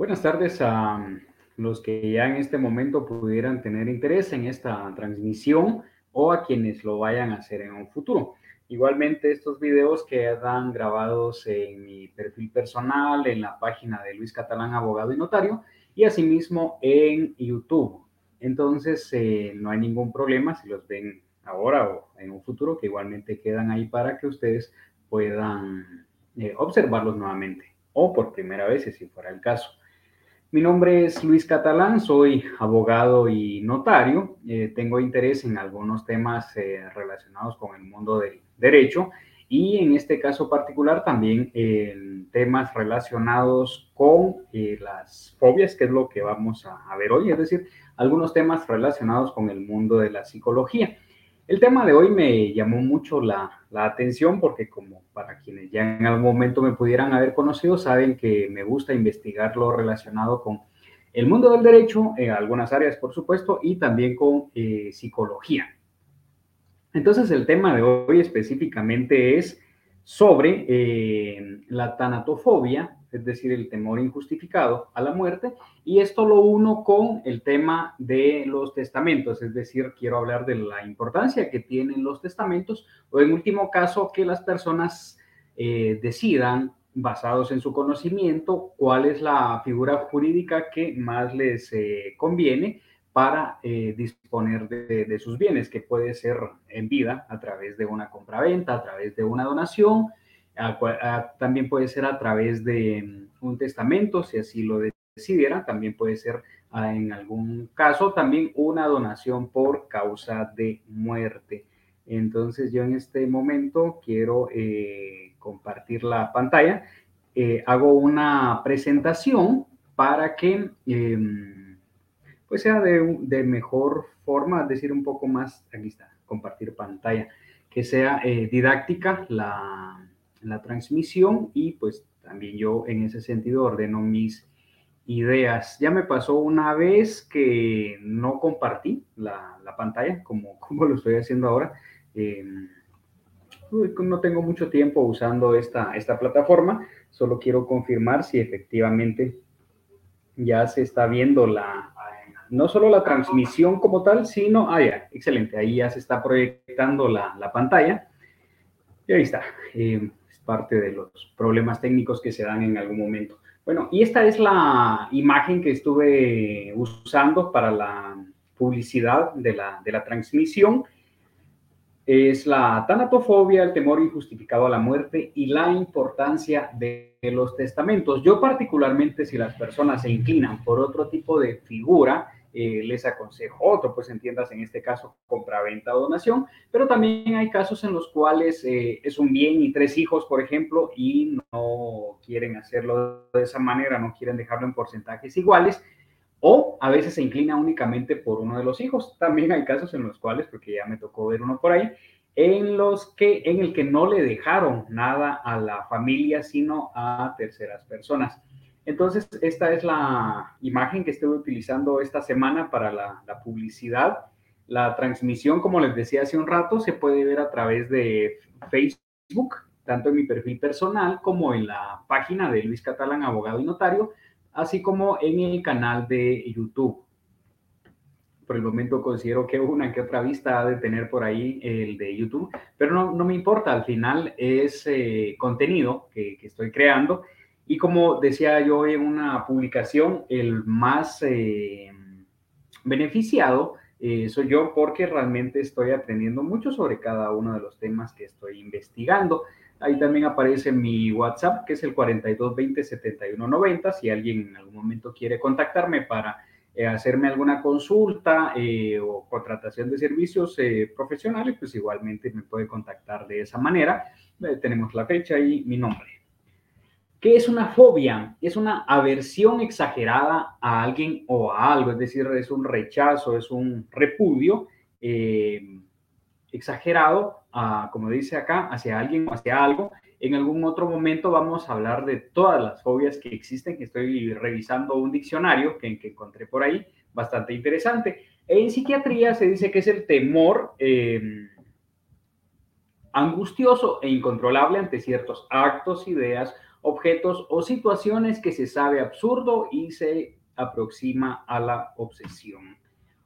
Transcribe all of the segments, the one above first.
Buenas tardes a los que ya en este momento pudieran tener interés en esta transmisión o a quienes lo vayan a hacer en un futuro. Igualmente, estos videos quedan grabados en mi perfil personal, en la página de Luis Catalán, abogado y notario, y asimismo en YouTube. Entonces, eh, no hay ningún problema si los ven ahora o en un futuro, que igualmente quedan ahí para que ustedes puedan eh, observarlos nuevamente o por primera vez, si fuera el caso. Mi nombre es Luis Catalán, soy abogado y notario. Eh, tengo interés en algunos temas eh, relacionados con el mundo del derecho y en este caso particular también en temas relacionados con eh, las fobias, que es lo que vamos a ver hoy, es decir, algunos temas relacionados con el mundo de la psicología. El tema de hoy me llamó mucho la, atención porque como para quienes ya en algún momento me pudieran haber conocido, saben que me gusta investigar lo relacionado con el mundo del derecho, en algunas áreas por supuesto, y también con eh, psicología. Entonces el tema de hoy específicamente es sobre eh, la tanatofobia es decir, el temor injustificado a la muerte, y esto lo uno con el tema de los testamentos, es decir, quiero hablar de la importancia que tienen los testamentos, o en último caso, que las personas eh, decidan, basados en su conocimiento, cuál es la figura jurídica que más les eh, conviene para eh, disponer de, de, sus bienes, que puede ser en vida a través de una compraventa, a través de una donación, también puede ser a través de mm, un testamento, si así lo decidiera, también puede ser ah, en algún caso también una donación por causa de muerte. Entonces yo en este momento quiero eh, compartir la pantalla. Eh, hago una presentación para que em, pues sea de, de, mejor forma, es decir, un poco más, aquí está, compartir pantalla, que sea eh, didáctica la, la transmisión y pues también yo en ese sentido ordeno mis ideas. Ya me pasó una vez que no compartí la, pantalla como, como lo estoy haciendo ahora. Em, no tengo mucho tiempo usando esta, esta plataforma, solo quiero confirmar si efectivamente ya se está viendo la, no solo la transmisión como tal, sino, ah, ya, excelente, ahí ya se está proyectando la, la pantalla. Y ahí está. Eh, parte de los problemas técnicos que se dan en algún momento. Bueno, y esta es la imagen que estuve usando para la publicidad de la, de la transmisión. Es la tanatofobia, el temor injustificado a la muerte y la importancia de los testamentos. Yo particularmente, si las personas se inclinan por otro tipo de figura, eh, les aconsejo otro, pues entiendas en este caso compra-venta o donación, pero también hay casos en los cuales eh, es un bien y tres hijos, por ejemplo, y no quieren hacerlo de esa manera, no quieren dejarlo en porcentajes iguales, o a veces se inclina únicamente por uno de los hijos. También hay casos en los cuales, porque ya me tocó ver uno por ahí, en los que en el que no le dejaron nada a la familia, sino a terceras personas. Entonces, esta es la imagen que estuve utilizando esta semana para la, publicidad. La transmisión, como les decía hace un rato, se puede ver a través de Facebook, tanto en mi perfil personal como en la página de Luis Catalán, abogado y notario, así como en el canal de YouTube. Por el momento considero que una que otra vista ha de tener por ahí el de YouTube, pero no, no me importa, al final es eh, contenido que, que estoy creando y como decía yo en una publicación, el más eh, beneficiado eh, soy yo porque realmente estoy aprendiendo mucho sobre cada uno de los temas que estoy investigando. Ahí también aparece mi WhatsApp, que es el 4220-7190. Si alguien en algún momento quiere contactarme para eh, hacerme alguna consulta o contratación de servicios profesionales, pues igualmente me puede contactar de esa manera. tenemos la fecha y mi nombre. ¿Qué es una fobia? Es una aversión exagerada a alguien o a algo, es decir, es un rechazo, es un repudio eh, exagerado, como dice acá, hacia alguien o hacia algo. En algún otro momento vamos a hablar de todas las fobias que existen, estoy revisando un diccionario que, encontré por ahí, bastante interesante. En psiquiatría se dice que es el temor eh, angustioso e incontrolable ante ciertos actos, ideas objetos o situaciones que se sabe absurdo y se aproxima a la obsesión.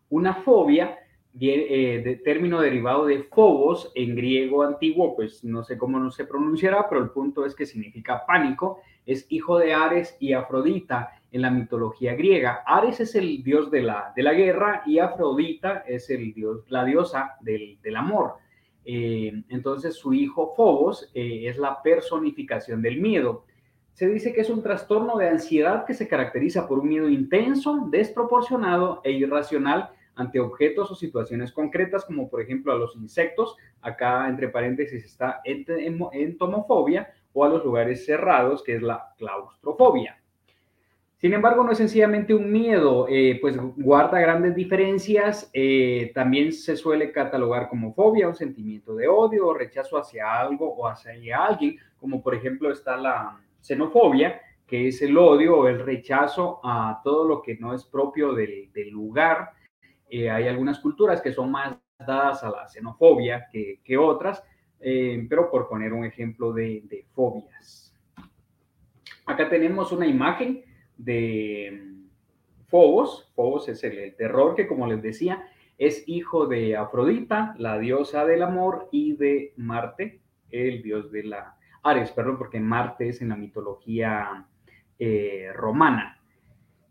Una fobia, eh, término derivado de phobos en griego antiguo, pues no sé cómo no se pronunciará, pero el punto es que significa pánico, es hijo de Ares y Afrodita en la mitología griega. Ares es el dios de la, de la guerra y Afrodita es el dios, la diosa del, del amor. Eh, entonces su hijo Phobos eh, es la personificación del miedo. Se dice que es un trastorno de ansiedad que se caracteriza por un miedo intenso, desproporcionado e irracional ante objetos o situaciones concretas, como por ejemplo a los insectos, acá entre paréntesis está entomofobia, o a los lugares cerrados, que es la claustrofobia. Sin embargo, no es sencillamente un miedo, eh, pues guarda grandes diferencias. Eh, también se suele catalogar como fobia, un sentimiento de odio rechazo hacia algo o hacia alguien, como por ejemplo está la xenofobia, que es el odio o el rechazo a todo lo que no es propio del, lugar. Eh, hay algunas culturas que son más dadas a la xenofobia que, otras, pero por poner un ejemplo de, de fobias. Acá tenemos una imagen de Fobos. Fobos es el, terror que, como les decía, es hijo de Afrodita, la diosa del amor, y de Marte, el dios de la... Ares, perdón, porque Marte es en la mitología eh, romana.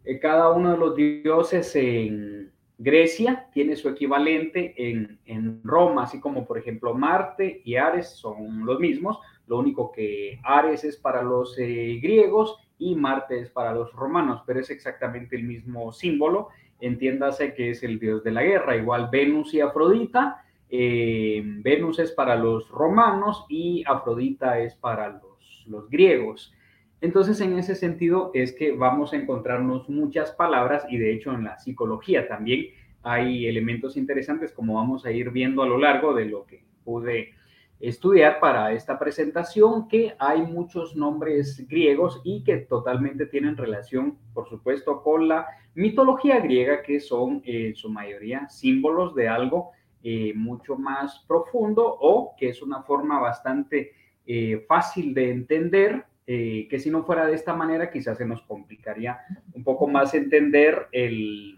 Eh, cada uno de los dioses en Grecia tiene su equivalente en, en, Roma, así como por ejemplo Marte y Ares son los mismos, lo único que Ares es para los eh, griegos y Marte es para los romanos, pero es exactamente el mismo símbolo. Entiéndase que es el dios de la guerra, igual Venus y Afrodita. Eh, Venus es para los romanos y Afrodita es para los, los griegos. Entonces, en ese sentido es que vamos a encontrarnos muchas palabras y de hecho en la psicología también hay elementos interesantes como vamos a ir viendo a lo largo de lo que pude estudiar para esta presentación que hay muchos nombres griegos y que totalmente tienen relación, por supuesto, con la mitología griega, que son eh, en su mayoría símbolos de algo eh, mucho más profundo o que es una forma bastante eh, fácil de entender, que si no fuera de esta manera quizás se nos complicaría un poco más entender el,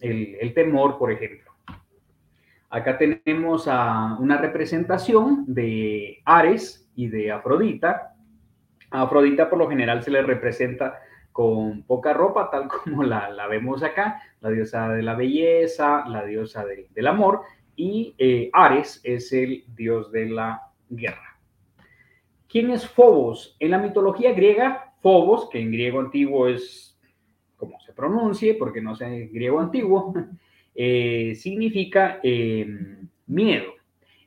el temor, por ejemplo. Acá tenemos una representación de Ares y de Afrodita. A Afrodita por lo general se le representa con poca ropa, tal como la, vemos acá, la diosa de la belleza, la diosa del amor, y eh, Ares es el dios de la guerra. ¿Quién es Phobos? En la mitología griega, Phobos, que en griego antiguo es como se pronuncie, porque no sé griego antiguo, eh, significa em, miedo.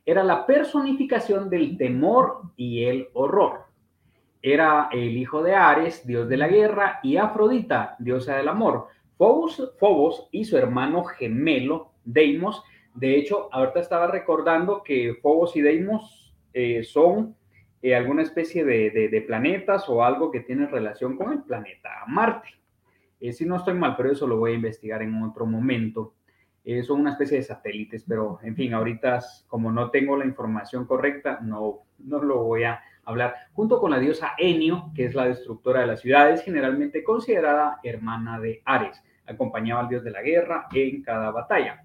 Era la personificación del temor y el horror. Era el hijo de Ares, dios de la guerra, y Afrodita, diosa del amor. Phobos, y su hermano gemelo, Deimos. De hecho, ahorita estaba recordando que Phobos y Deimos eh, son eh, alguna especie de, planetas o algo que tiene relación con el planeta Marte. si no estoy mal, pero eso lo voy a investigar en otro momento. Eh, son una especie de satélites, pero en fin, ahorita como no tengo la información correcta, no, no lo voy a hablar. Junto con la diosa Enio, que es la destructora de las ciudades, generalmente considerada hermana de Ares, acompañaba al dios de la guerra en cada batalla.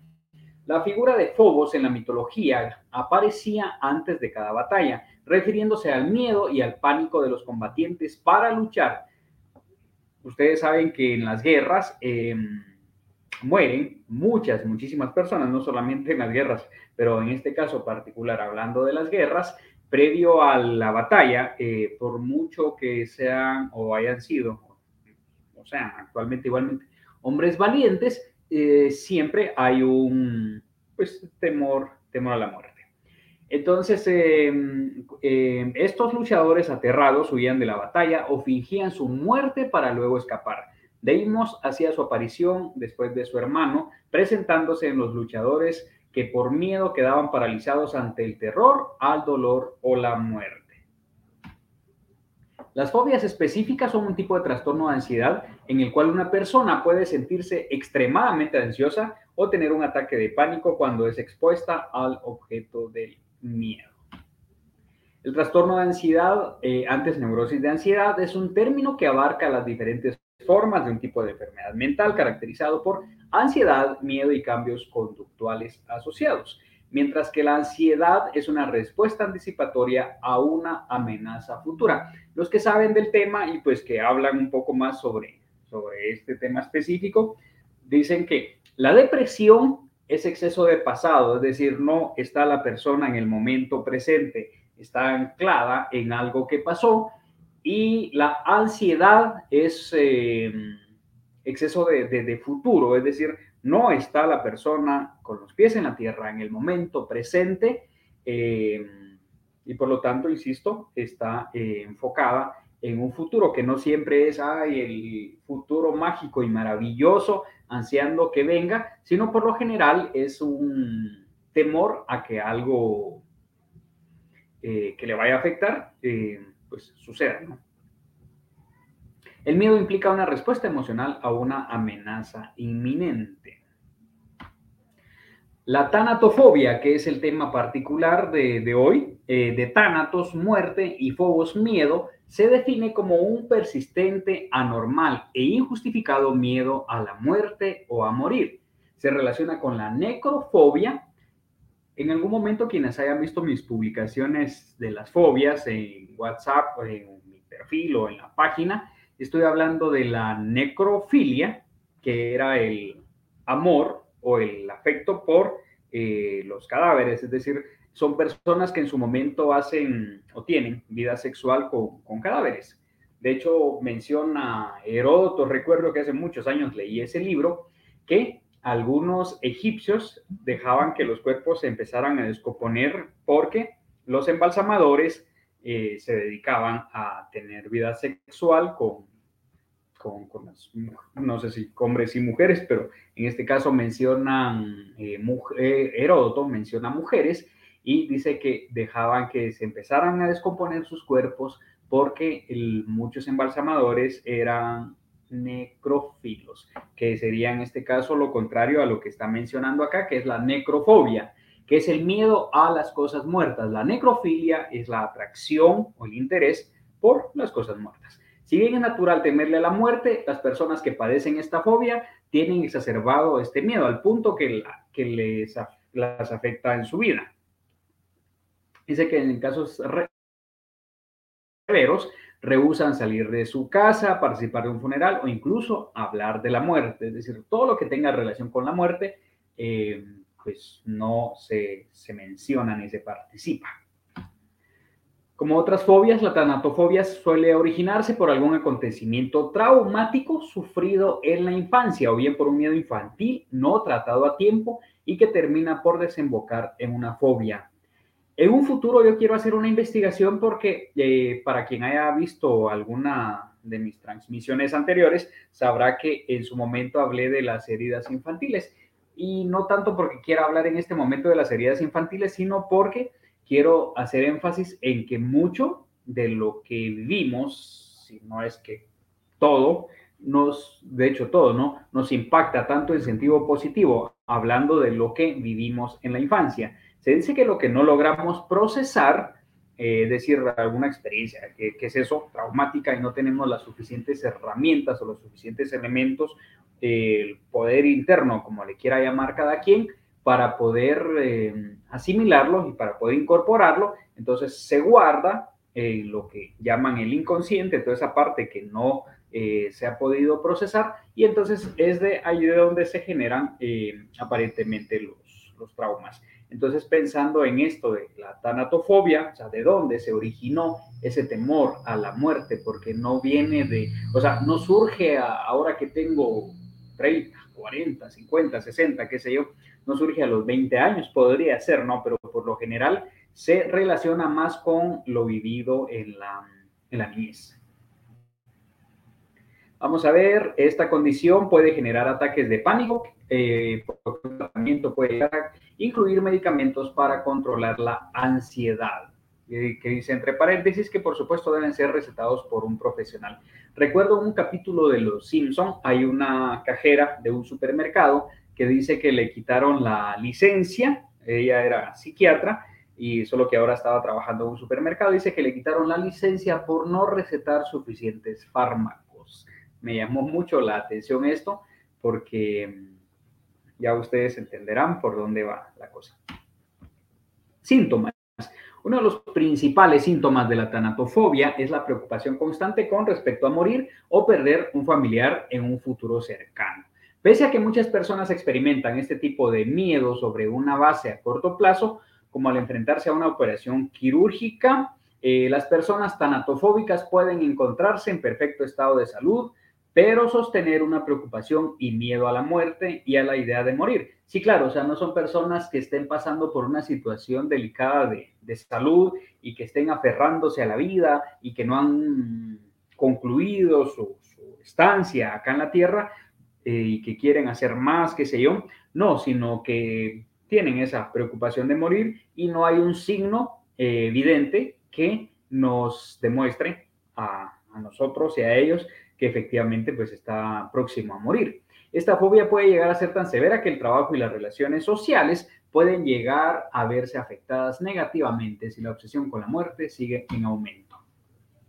La figura de Phobos en la mitología aparecía antes de cada batalla, refiriéndose al miedo y al pánico de los combatientes para luchar. Ustedes saben que en las guerras, eh, mueren muchas, muchísimas personas, no solamente en las guerras, pero en este caso particular, hablando de las guerras, previo a la batalla, eh, por mucho que sean o hayan sido, o sea, actualmente igualmente, hombres valientes, eh, siempre hay un, pues, temor, temor a la muerte. Entonces, em, em, estos luchadores aterrados huían de la batalla o fingían su muerte para luego escapar. Deimos hacía su aparición después de su hermano, presentándose en los luchadores que por miedo quedaban paralizados ante el terror, al dolor o la muerte. Las fobias específicas son un tipo de trastorno de ansiedad en el cual una persona puede sentirse extremadamente ansiosa o tener un ataque de pánico cuando es expuesta al objeto del miedo. El trastorno de ansiedad, eh, antes neurosis de ansiedad, es un término que abarca las diferentes formas de un tipo de enfermedad mental caracterizado por ansiedad, miedo y cambios conductuales asociados, mientras que la ansiedad es una respuesta anticipatoria a una amenaza futura. Los que saben del tema y pues que hablan un poco más sobre, sobre este tema específico, dicen que la depresión es exceso de pasado, es decir, no está la persona en el momento presente, está anclada en algo que pasó y la ansiedad es eh, exceso de, futuro, es decir, no está la persona con los pies en la tierra en el momento presente eh, y por lo tanto, insisto, está eh, enfocada en un futuro que no siempre es el futuro mágico y maravilloso, ansiando que venga, sino por lo general es un temor a que algo que le vaya a afectar pues suceda, ¿no? El miedo implica una respuesta emocional a una amenaza inminente. La tanatofobia, que es el tema particular de, hoy, eh, de tanatos, muerte, y fobos, miedo, se define como un persistente, anormal e injustificado miedo a la muerte o a morir. Se relaciona con la necrofobia. En algún momento quienes hayan visto mis publicaciones de las fobias en WhatsApp, en mi perfil o en la página, estoy hablando de la necrofilia, que era el amor o el afecto por eh, los cadáveres, es decir, son personas que en su momento hacen o tienen vida sexual con, con cadáveres. De hecho, menciona Heródoto, recuerdo que hace muchos años leí ese libro, que algunos egipcios dejaban que los cuerpos se empezaran a descomponer porque los embalsamadores eh, se dedicaban a tener vida sexual con, con, no sé si hombres y mujeres, pero en este caso mencionan, eh, eh, Heródoto menciona mujeres y dice que dejaban que se empezaran a descomponer sus cuerpos porque muchos embalsamadores eran necrófilos, que sería en este caso lo contrario a lo que está mencionando acá, que es la necrofobia, que es el miedo a las cosas muertas. La necrofilia es la atracción o el interés por las cosas muertas. Si bien es natural temerle a la muerte, las personas que padecen esta fobia tienen exacerbado este miedo al punto que, que les las afecta en su vida. Dice que en casos severos rehusan salir de su casa, participar de un funeral o incluso hablar de la muerte. Es decir, todo lo que tenga relación con la muerte, eh, pues no se, se menciona ni se participa. Como otras fobias, la tanatofobia suele originarse por algún acontecimiento traumático sufrido en la infancia o bien por un miedo infantil no tratado a tiempo y que termina por desembocar en una fobia en un futuro yo quiero hacer una investigación porque eh, para quien haya visto alguna de mis transmisiones anteriores, sabrá que en su momento hablé de las heridas infantiles. Y no tanto porque quiera hablar en este momento de las heridas infantiles, sino porque quiero hacer énfasis en que mucho de lo que vivimos, si no es que todo, nos, de hecho todo, ¿no? Nos impacta tanto en sentido positivo, hablando de lo que vivimos en la infancia. Se dice que lo que no logramos procesar, eh, es decir, alguna experiencia, que, es eso, traumática, y no tenemos las suficientes herramientas o los suficientes elementos, el poder interno, como le quiera llamar cada quien, para poder eh, asimilarlo y para poder incorporarlo, entonces se guarda eh, lo que llaman el inconsciente, toda esa parte que no se ha podido procesar, y entonces es de ahí de donde se generan aparentemente los, los traumas. Entonces, pensando en esto de la tanatofobia, o sea, de dónde se originó ese temor a la muerte, porque no viene de, o sea, no surge ahora que tengo 30, 40, 50, 60, qué sé yo, no surge a los 20 años, podría ser, ¿no? Pero por lo general se relaciona más con lo vivido en la, niñez. Vamos a ver, esta condición puede generar ataques de pánico, eh, el tratamiento puede incluir medicamentos para controlar la ansiedad, eh, que dice entre paréntesis que por supuesto deben ser recetados por un profesional. Recuerdo un capítulo de Los Simpson, hay una cajera de un supermercado que dice que le quitaron la licencia, ella era psiquiatra, y solo que ahora estaba trabajando en un supermercado. Dice que le quitaron la licencia por no recetar suficientes fármacos. Me llamó mucho la atención esto porque ya ustedes entenderán por dónde va la cosa. Síntomas. Uno de los principales síntomas de la tanatofobia es la preocupación constante con respecto a morir o perder un familiar en un futuro cercano. Pese a que muchas personas experimentan este tipo de miedo sobre una base a corto plazo, como al enfrentarse a una operación quirúrgica, eh, las personas tanatofóbicas pueden encontrarse en perfecto estado de salud, pero sostener una preocupación y miedo a la muerte y a la idea de morir. Sí, claro, o sea, no son personas que estén pasando por una situación delicada de, de salud y que estén aferrándose a la vida y que no han concluido su, estancia acá en la tierra eh, y que quieren hacer más, qué sé yo. No, sino que tienen esa preocupación de morir y no hay un signo eh, evidente que nos demuestre a, a nosotros y a ellos que efectivamente pues está próximo a morir. Esta fobia puede llegar a ser tan severa que el trabajo y las relaciones sociales pueden llegar a verse afectadas negativamente si la obsesión con la muerte sigue en aumento.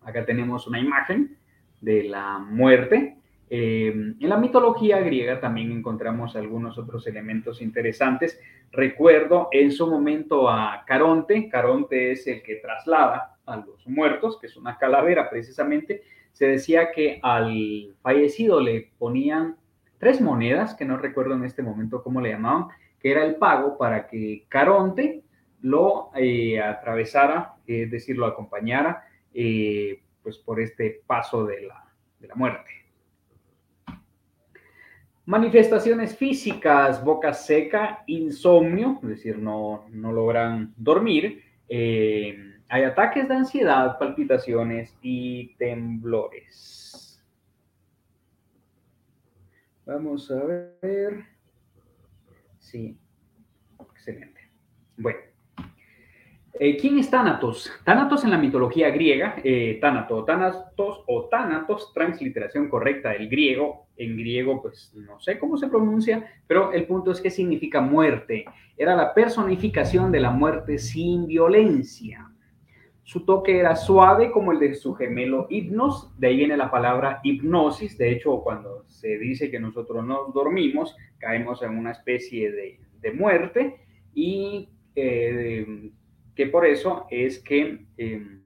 Acá tenemos una imagen de la muerte. Eh, en la mitología griega también encontramos algunos otros elementos interesantes. Recuerdo en su momento a Caronte. Caronte es el que traslada a los muertos, que es una calavera precisamente, se decía que al fallecido le ponían tres monedas, que no recuerdo en este momento cómo le llamaban, que era el pago para que Caronte lo eh, atravesara, es decir, lo acompañara eh, pues por este paso de la, de la muerte. Manifestaciones físicas, boca seca, insomnio, es decir, no, no logran dormir, eh, hay ataques de ansiedad, palpitaciones y temblores. Vamos a ver. Sí, excelente. Bueno, eh, ¿quién es Thanatos? Thanatos en la mitología griega, eh, Thanatos o Thanatos, transliteración correcta del griego. En griego, pues no sé cómo se pronuncia, pero el punto es que significa muerte. Era la personificación de la muerte sin violencia. Su toque era suave como el de su gemelo Hipnos, de ahí viene la palabra hipnosis. De hecho, cuando se dice que nosotros no dormimos, caemos en una especie de, muerte y eh, que por eso es que em,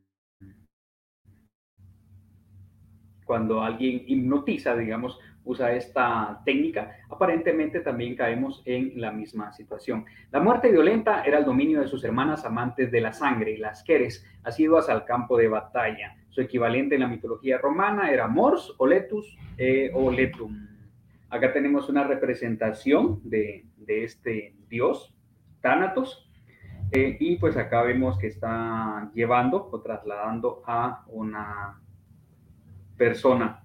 cuando alguien hipnotiza, digamos, usa esta técnica, aparentemente también caemos en la misma situación. La muerte violenta era el dominio de sus hermanas amantes de la sangre, las Keres, asiduas al campo de batalla. Su equivalente en la mitología romana era Mors, Oletus eh, o Letum. Acá tenemos una representación de, este dios, Thanatos, eh, y pues acá vemos que está llevando o trasladando a una persona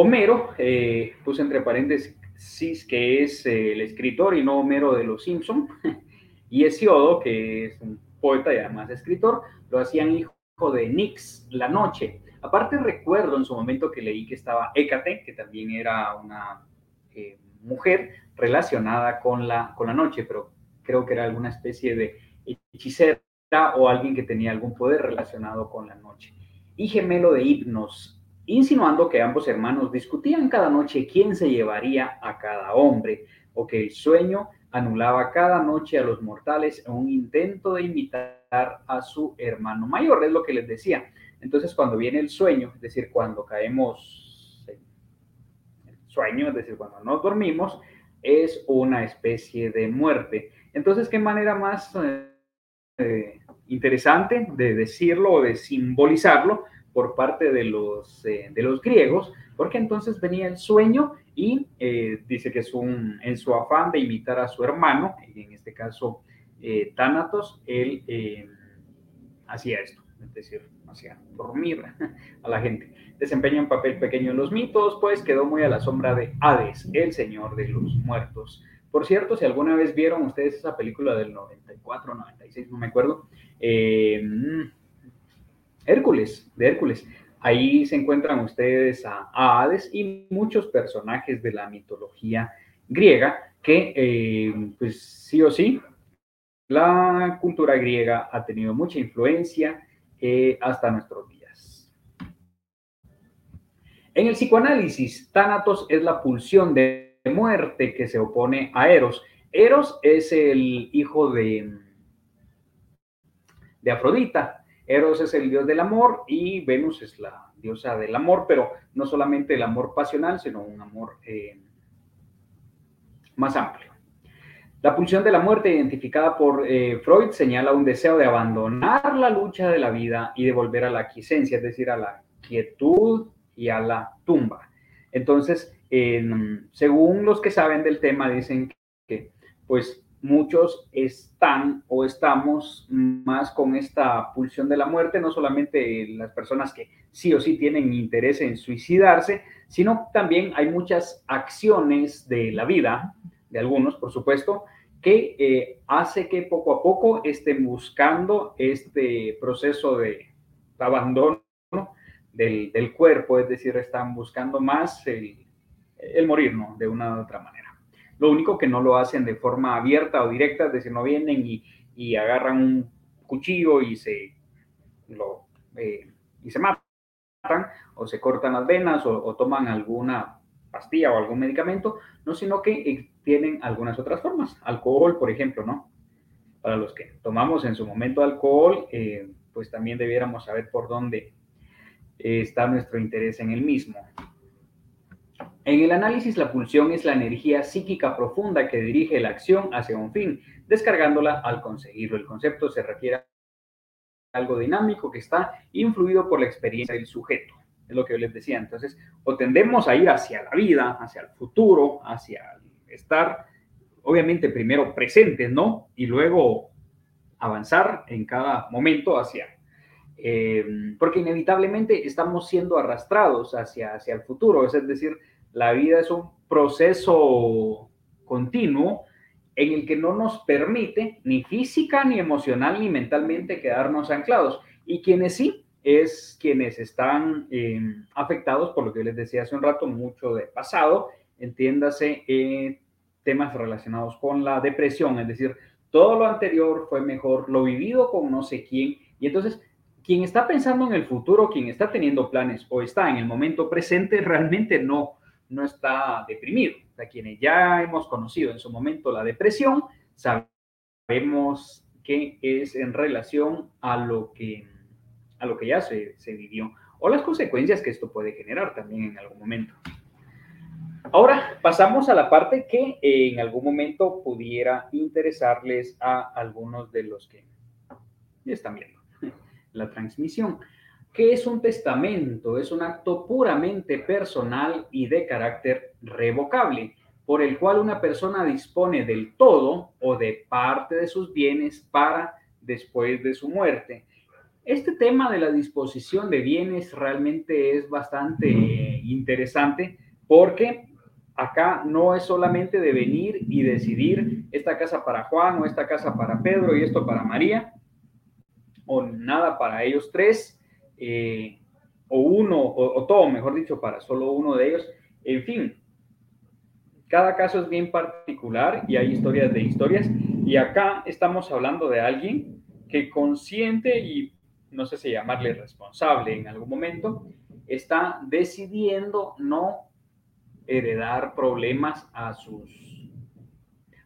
Homero, eh, puse entre paréntesis que es eh, el escritor y no Homero de los Simpson, y Hesiodo, que es un poeta y además escritor, lo hacían hijo de Nix la noche. Aparte recuerdo en su momento que leí que estaba Hécate, que también era una eh, mujer relacionada con la, con la noche, pero creo que era alguna especie de hechicera o alguien que tenía algún poder relacionado con la noche. Y gemelo de Hipnos, insinuando que ambos hermanos discutían cada noche quién se llevaría a cada hombre, o que el sueño anulaba cada noche a los mortales en un intento de imitar a su hermano mayor, es lo que les decía. Entonces, cuando viene el sueño, es decir, cuando caemos en el sueño, es decir, cuando no dormimos, es una especie de muerte. Entonces, ¿qué manera más eh, interesante de decirlo o de simbolizarlo? Por parte de los, eh, de los griegos, porque entonces venía el sueño y eh, dice que es un, en su afán de imitar a su hermano, en este caso eh, Tánatos, él hacía esto, es decir, hacía dormir a la gente. Desempeña un papel pequeño en los mitos, pues quedó muy a la sombra de Hades, el señor de los muertos. Por cierto, si alguna vez vieron ustedes esa película del 94, 96, no me acuerdo, eh, Hércules, de Hércules. Ahí se encuentran ustedes a, Hades y muchos personajes de la mitología griega, que eh, pues sí o sí, la cultura griega ha tenido mucha influencia eh, hasta nuestros días. En el psicoanálisis, Thanatos es la pulsión de muerte que se opone a Eros. Eros es el hijo de, de Afrodita. Eros es el dios del amor y Venus es la diosa del amor, pero no solamente el amor pasional, sino un amor eh, más amplio. La pulsión de la muerte identificada por eh, Freud señala un deseo de abandonar la lucha de la vida y de volver a la quiesencia, es decir, a la quietud y a la tumba. Entonces, según los que saben del tema, dicen que pues muchos están o estamos más con esta pulsión de la muerte, no solamente las personas que sí o sí tienen interés en suicidarse, sino también hay muchas acciones de la vida de algunos, por supuesto, que eh, hace que poco a poco estén buscando este proceso de abandono del, cuerpo, es decir, están buscando más el, el, morir, ¿no? De una u otra manera. Lo único que no lo hacen de forma abierta o directa, es decir, no vienen y, y agarran un cuchillo y se, lo, eh, y se matan, o se cortan las venas, o, toman alguna pastilla o algún medicamento, no, sino que eh, tienen algunas otras formas. Alcohol, por ejemplo, ¿no? Para los que tomamos en su momento alcohol, eh, pues también debiéramos saber por dónde está nuestro interés en el mismo. En el análisis, la pulsión es la energía psíquica profunda que dirige la acción hacia un fin, descargándola al conseguirlo. El concepto se refiere a algo dinámico que está influido por la experiencia del sujeto es lo que yo les decía. Entonces, o tendemos a ir hacia la vida, hacia el futuro, hacia estar, obviamente, primero presentes, ¿no? Y luego avanzar en cada momento hacia, eh, porque inevitablemente estamos siendo arrastrados hacia, hacia el futuro, es decir, la vida es un proceso continuo en el que no nos permite ni física, ni emocional, ni mentalmente quedarnos anclados. Y quienes sí, es quienes están em, afectados por lo que les decía hace un rato, mucho de pasado, entiéndase eh, temas relacionados con la depresión, es decir, todo lo anterior fue mejor, lo vivido con no sé quién, y entonces quien está pensando en el futuro, quien está teniendo planes o está en el momento presente, realmente no, no está deprimido. O sea, quienes ya hemos conocido en su momento la depresión, sabemos que es en relación a lo que a lo que ya se, se vivió o las consecuencias que esto puede generar también en algún momento. Ahora pasamos a la parte que en algún momento pudiera interesarles a algunos de los que están viendo la transmisión. ¿Qué es un testamento? Es un acto puramente personal y de carácter revocable, por el cual una persona dispone del todo o de parte de sus bienes para después de su muerte este tema de la disposición de bienes realmente es bastante interesante porque acá no es solamente de venir y decidir esta casa para Juan o esta casa para Pedro y esto para María, o nada para ellos tres, eh, o uno, o, o, todo, mejor dicho, para solo uno de ellos. En fin, cada caso es bien particular y hay historias de historias. Y acá estamos hablando de alguien que consciente y no sé si llamarle responsable en algún momento, está decidiendo no heredar problemas a sus,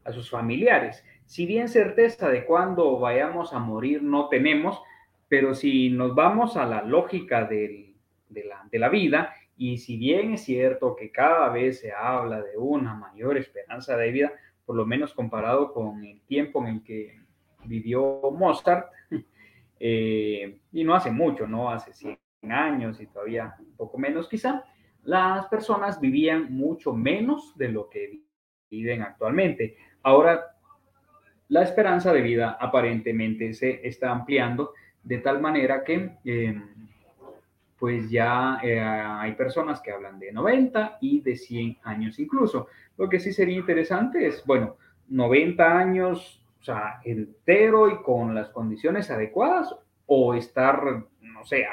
a sus familiares. Si bien certeza de cuándo vayamos a morir no tenemos, pero si nos vamos a la lógica de, la, vida, y si bien es cierto que cada vez se habla de una mayor esperanza de vida, por lo menos comparado con el tiempo en el que vivió Mozart, eh, y no hace mucho, no hace 100 años y todavía un poco menos quizá, las personas vivían mucho menos de lo que viven actualmente. Ahora, la esperanza de vida aparentemente se está ampliando de tal manera que eh, pues ya eh, hay personas que hablan de 90 y de 100 años incluso. Lo que sí sería interesante es, bueno, 90 años o sea, entero y con las condiciones adecuadas, o estar, no sé,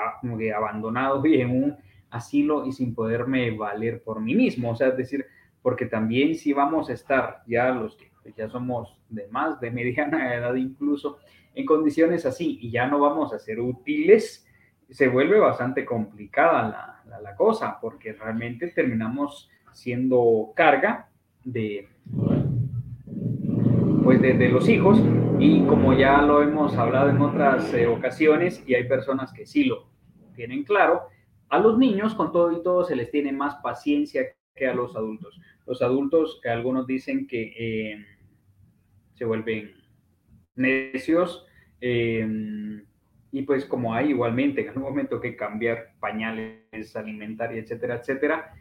abandonado y en un asilo y sin poderme valer por mí mismo. O sea, es decir, porque también si vamos a estar ya los que ya somos de más, de mediana edad incluso, en condiciones así y ya no vamos a ser útiles, se vuelve bastante complicada la, la, cosa, porque realmente terminamos siendo carga de, pues de, los hijos y como ya lo hemos hablado en otras eh, ocasiones y hay personas que sí lo tienen claro, a los niños con todo y todo se les tiene más paciencia que a los adultos. Los adultos, algunos dicen que eh, se vuelven necios eh, y pues como hay igualmente en algún momento que cambiar pañales, alimentaria, etcétera, etcétera,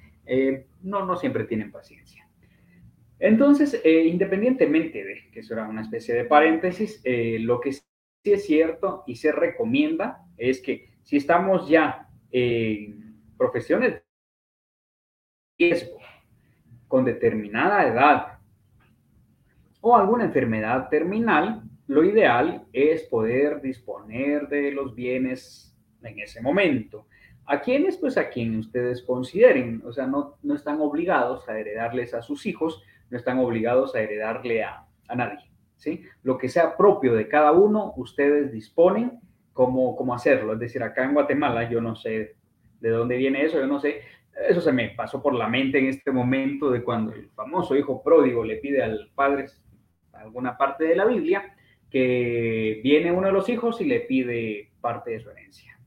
no, no siempre tienen paciencia. Entonces, eh, independientemente de que eso era una especie de paréntesis, eh, lo que sí es cierto y se recomienda es que si estamos ya en profesiones riesgo, con determinada edad o alguna enfermedad terminal, lo ideal es poder disponer de los bienes en ese momento. ¿A quiénes? Pues a quien ustedes consideren, o sea, no, no están obligados a heredarles a sus hijos, no están obligados a heredarle a, nadie. ¿sí? Lo que sea propio de cada uno, ustedes disponen cómo, cómo hacerlo. Es decir, acá en Guatemala, yo no sé de dónde viene eso, yo no sé, eso se me pasó por la mente en este momento de cuando el famoso hijo pródigo le pide al padre alguna parte de la Biblia, que viene uno de los hijos y le pide parte de su herencia.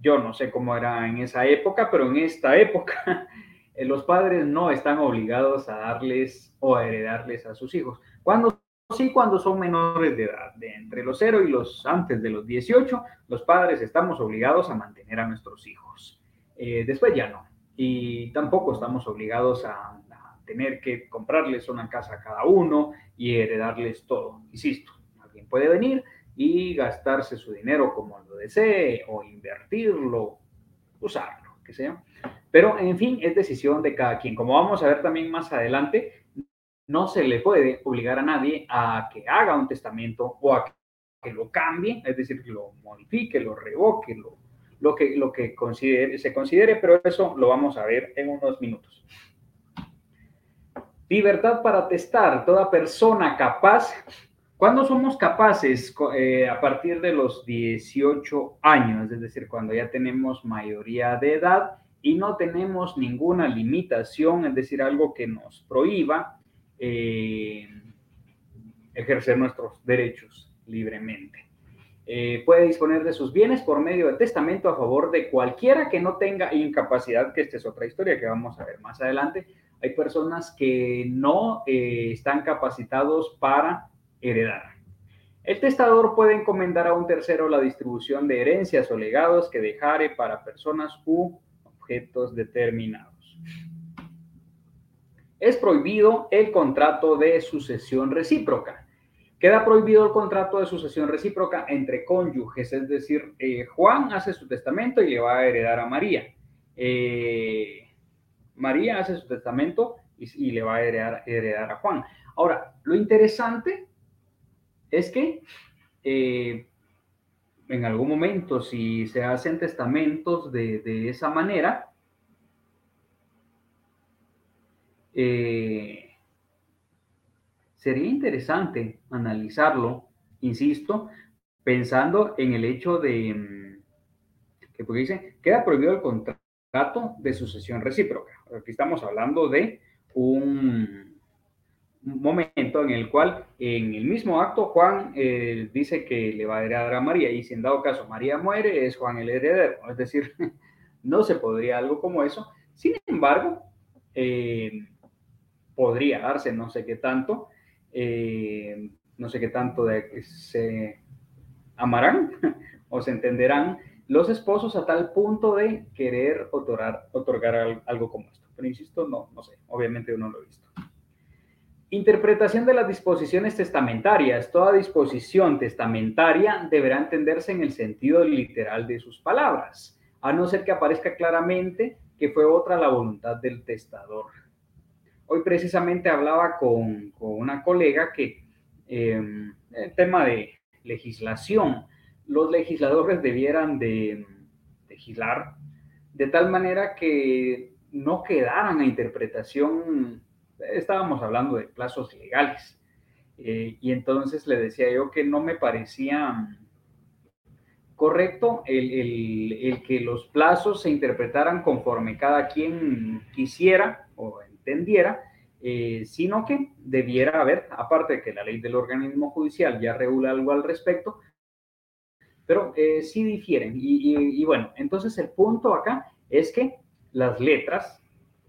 Yo no sé cómo era en esa época, pero en esta época eh, los padres no están obligados a darles o a heredarles a sus hijos. Cuando sí, cuando son menores de edad, de entre los 0 y los antes de los 18, los padres estamos obligados a mantener a nuestros hijos. Eh, después ya no. Y tampoco estamos obligados a, tener que comprarles una casa a cada uno y heredarles todo. Insisto, alguien puede venir y gastarse su dinero como lo desee o invertirlo, usarlo, que sea. Pero, en fin, es decisión de cada quien. Como vamos a ver también más adelante, no se le puede obligar a nadie a que haga un testamento o a que lo cambie, es decir, que lo modifique, lo revoque, lo, lo que, lo que se considere, pero eso lo vamos a ver en unos minutos. Libertad para testar. Toda persona capaz. ¿Cuándo somos capaces? Eh, a partir de los 18 años, es decir, cuando ya tenemos mayoría de edad y no tenemos ninguna limitación, es decir, algo que nos prohíba eh, ejercer nuestros derechos libremente. Eh, puede disponer de sus bienes por medio de testamento a favor de cualquiera que no tenga incapacidad, que esta es otra historia que vamos a ver más adelante. Hay personas que no eh, están capacitados para heredar. El testador puede encomendar a un tercero la distribución de herencias o legados que dejare para personas u objetos determinados. Es prohibido el contrato de sucesión recíproca. Queda prohibido el contrato de sucesión recíproca entre cónyuges, es decir, eh, Juan hace su testamento y le va a heredar a María. Eh, María hace su testamento y, le va a heredar, a Juan. Ahora, lo interesante es que eh, en algún momento, si se hacen testamentos de, esa manera, eh, sería interesante analizarlo, insisto, pensando en el hecho de mm, que porque dice, queda prohibido el contrato de sucesión recíproca. Aquí estamos hablando de un momento en el cual en el mismo acto Juan eh, dice que le va a heredar a María y si en dado caso María muere es Juan el heredero. Es decir, no se podría algo como eso. Sin embargo, eh, podría darse no sé qué tanto, eh, no sé qué tanto de se amarán o se entenderán los esposos a tal punto de querer otorgar, otorgar algo como esto. Pero insisto, no, no sé, obviamente uno lo ha visto. Interpretación de las disposiciones testamentarias. Toda disposición testamentaria deberá entenderse en el sentido literal de sus palabras, a no ser que aparezca claramente que fue otra la voluntad del testador. Hoy precisamente hablaba con, una colega que em, el tema de legislación, los legisladores debieran de legislar de tal manera que no quedaran a interpretación, estábamos hablando de plazos legales, eh, y entonces le decía yo que no me parecía correcto el, que los plazos se interpretaran conforme cada quien quisiera o entendiera, eh, sino que debiera haber, aparte de que la ley del organismo judicial ya regula algo al respecto, pero eh, sí difieren. Y, bueno, entonces el punto acá es que las letras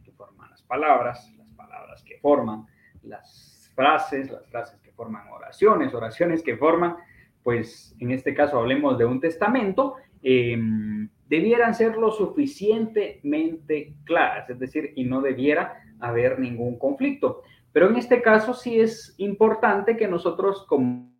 que forman las palabras, las palabras que forman las frases, las frases que forman oraciones, oraciones que forman pues en este caso hablemos de un testamento, em, debieran ser lo suficientemente claras, es decir, y no debiera haber ningún conflicto. Pero en este caso sí es importante que nosotros como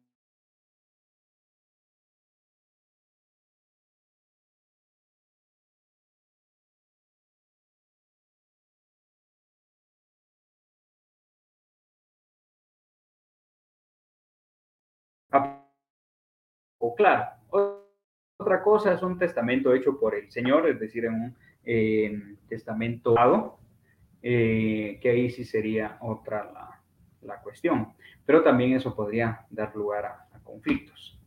claro. Otra cosa es un testamento hecho por el Señor, es decir, en un testamento dado, eh, que ahí sí sería otra la, cuestión. Pero también eso podría dar lugar a, conflictos.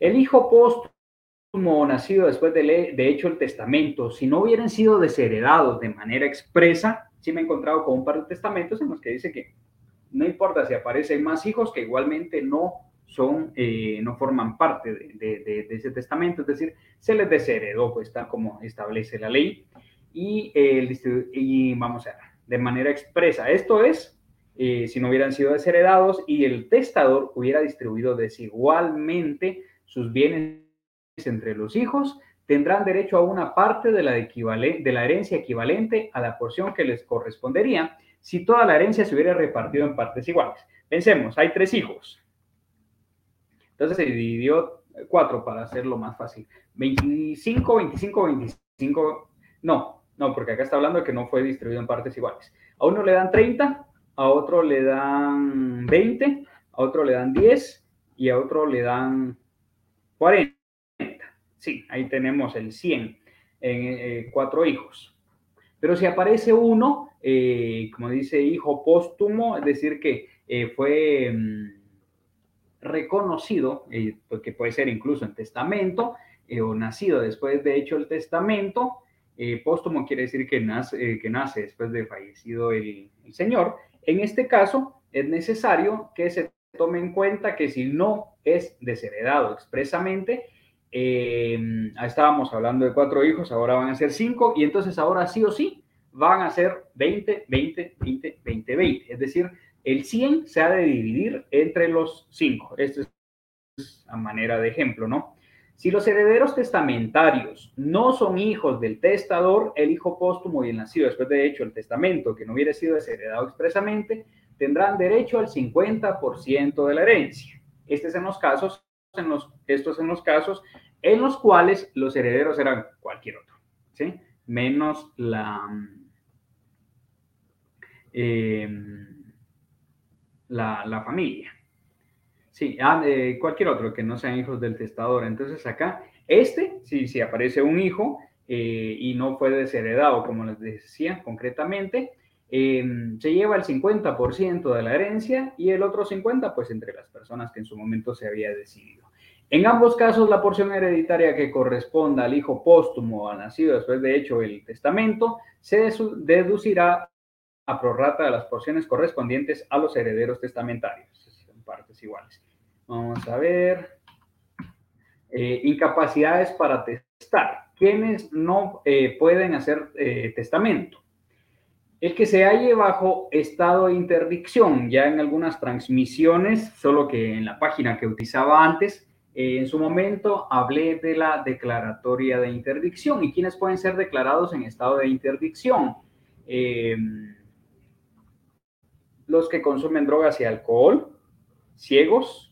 El hijo póstumo nacido después de, de hecho el testamento, si no hubieran sido desheredados de manera expresa, sí me he encontrado con un par de testamentos en los que dice que no importa si aparecen más hijos, que igualmente no son, eh, no forman parte de, ese testamento, es decir, se les desheredó, pues tal como establece la ley, y, y vamos a ver, de manera expresa. Esto es, eh, si no hubieran sido desheredados y el testador hubiera distribuido desigualmente sus bienes entre los hijos, tendrán derecho a una parte de la, de la herencia equivalente a la porción que les correspondería si toda la herencia se hubiera repartido en partes iguales. Pensemos, hay tres hijos, entonces se dividió cuatro para hacerlo más fácil. 25, 25, 25. No, no, porque acá está hablando de que no fue distribuido en partes iguales. A uno le dan 30, a otro le dan 20, a otro le dan 10 y a otro le dan 40. Sí, ahí tenemos el 100 en eh, cuatro hijos. Pero si aparece uno, eh, como dice hijo póstumo, es decir, que eh, fue... Mm, reconocido, porque puede ser incluso en testamento o nacido después de hecho el testamento, eh, póstumo quiere decir que nace, que nace después de fallecido el, Señor. En este caso es necesario que se tome en cuenta que si no es desheredado expresamente, estábamos hablando de cuatro hijos, ahora van a ser cinco, y entonces ahora sí o sí van a ser 20, 20, 20, 20, 20. Es decir, el 100 se ha de dividir entre los 5. Esto es a manera de ejemplo, ¿no? Si los herederos testamentarios no son hijos del testador, el hijo póstumo y el nacido después de hecho el testamento, que no hubiera sido desheredado expresamente, tendrán derecho al 50% de la herencia. Este es en los casos, en los, estos en los casos en los cuales los herederos eran cualquier otro, ¿sí? Menos la... Eh, la, familia. Sí, ah, cualquier otro que no sean hijos del testador. Entonces acá, este, si, aparece un hijo eh, y no fue desheredado, como les decía concretamente, em, se lleva el 50% de la herencia y el otro 50% pues entre las personas que en su momento se había decidido. En ambos casos, la porción hereditaria que corresponda al hijo póstumo o nacido después de hecho el testamento se deducirá a prorrata de las porciones correspondientes a los herederos testamentarios, en partes iguales. Vamos a ver. Eh, incapacidades para testar. ¿Quiénes no eh, pueden hacer eh, testamento? El que se halle bajo estado de interdicción, ya en algunas transmisiones, solo que en la página que utilizaba antes, en su momento hablé de la declaratoria de interdicción y quiénes pueden ser declarados en estado de interdicción los que consumen drogas y alcohol, ciegos,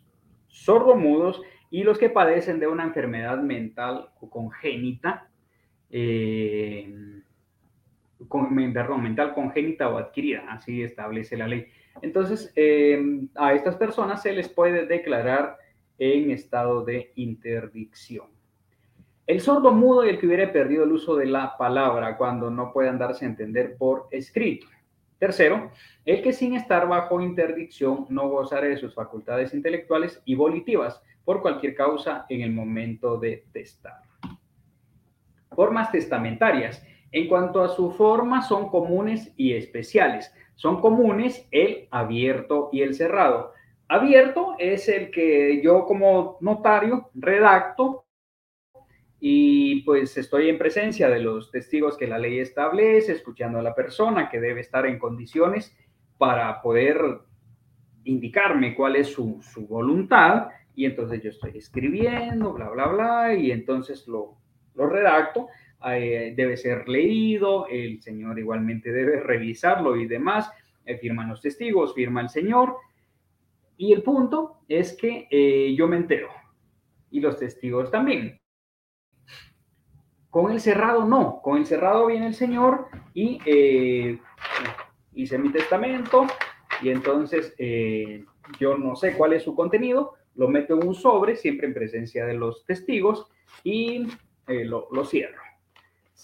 sordomudos y los que padecen de una enfermedad mental congénita, eh, perdón, mental congénita o adquirida, así establece la ley. Entonces, eh, a estas personas se les puede declarar en estado de interdicción. El sordo mudo y el que hubiera perdido el uso de la palabra cuando no puedan darse a entender por escrito. Tercero, el que sin estar bajo interdicción no gozare de sus facultades intelectuales y volitivas por cualquier causa en el momento de testar. Formas testamentarias. En cuanto a su forma, son comunes y especiales. Son comunes el abierto y el cerrado. Abierto es el que yo como notario redacto y pues estoy en presencia de los testigos que la ley establece, escuchando a la persona que debe estar en condiciones para poder indicarme cuál es su, voluntad y entonces yo estoy escribiendo, bla, bla, bla, y entonces lo, lo redacto, eh, debe ser leído, el señor igualmente debe revisarlo y demás, eh, firman los testigos, firma el señor, y el punto es que eh, yo me entero, y los testigos también. Con el cerrado no, con el cerrado viene el Señor y eh, hice mi testamento y entonces eh, yo no sé cuál es su contenido, lo meto en un sobre, siempre en presencia de los testigos y eh, lo, lo cierro.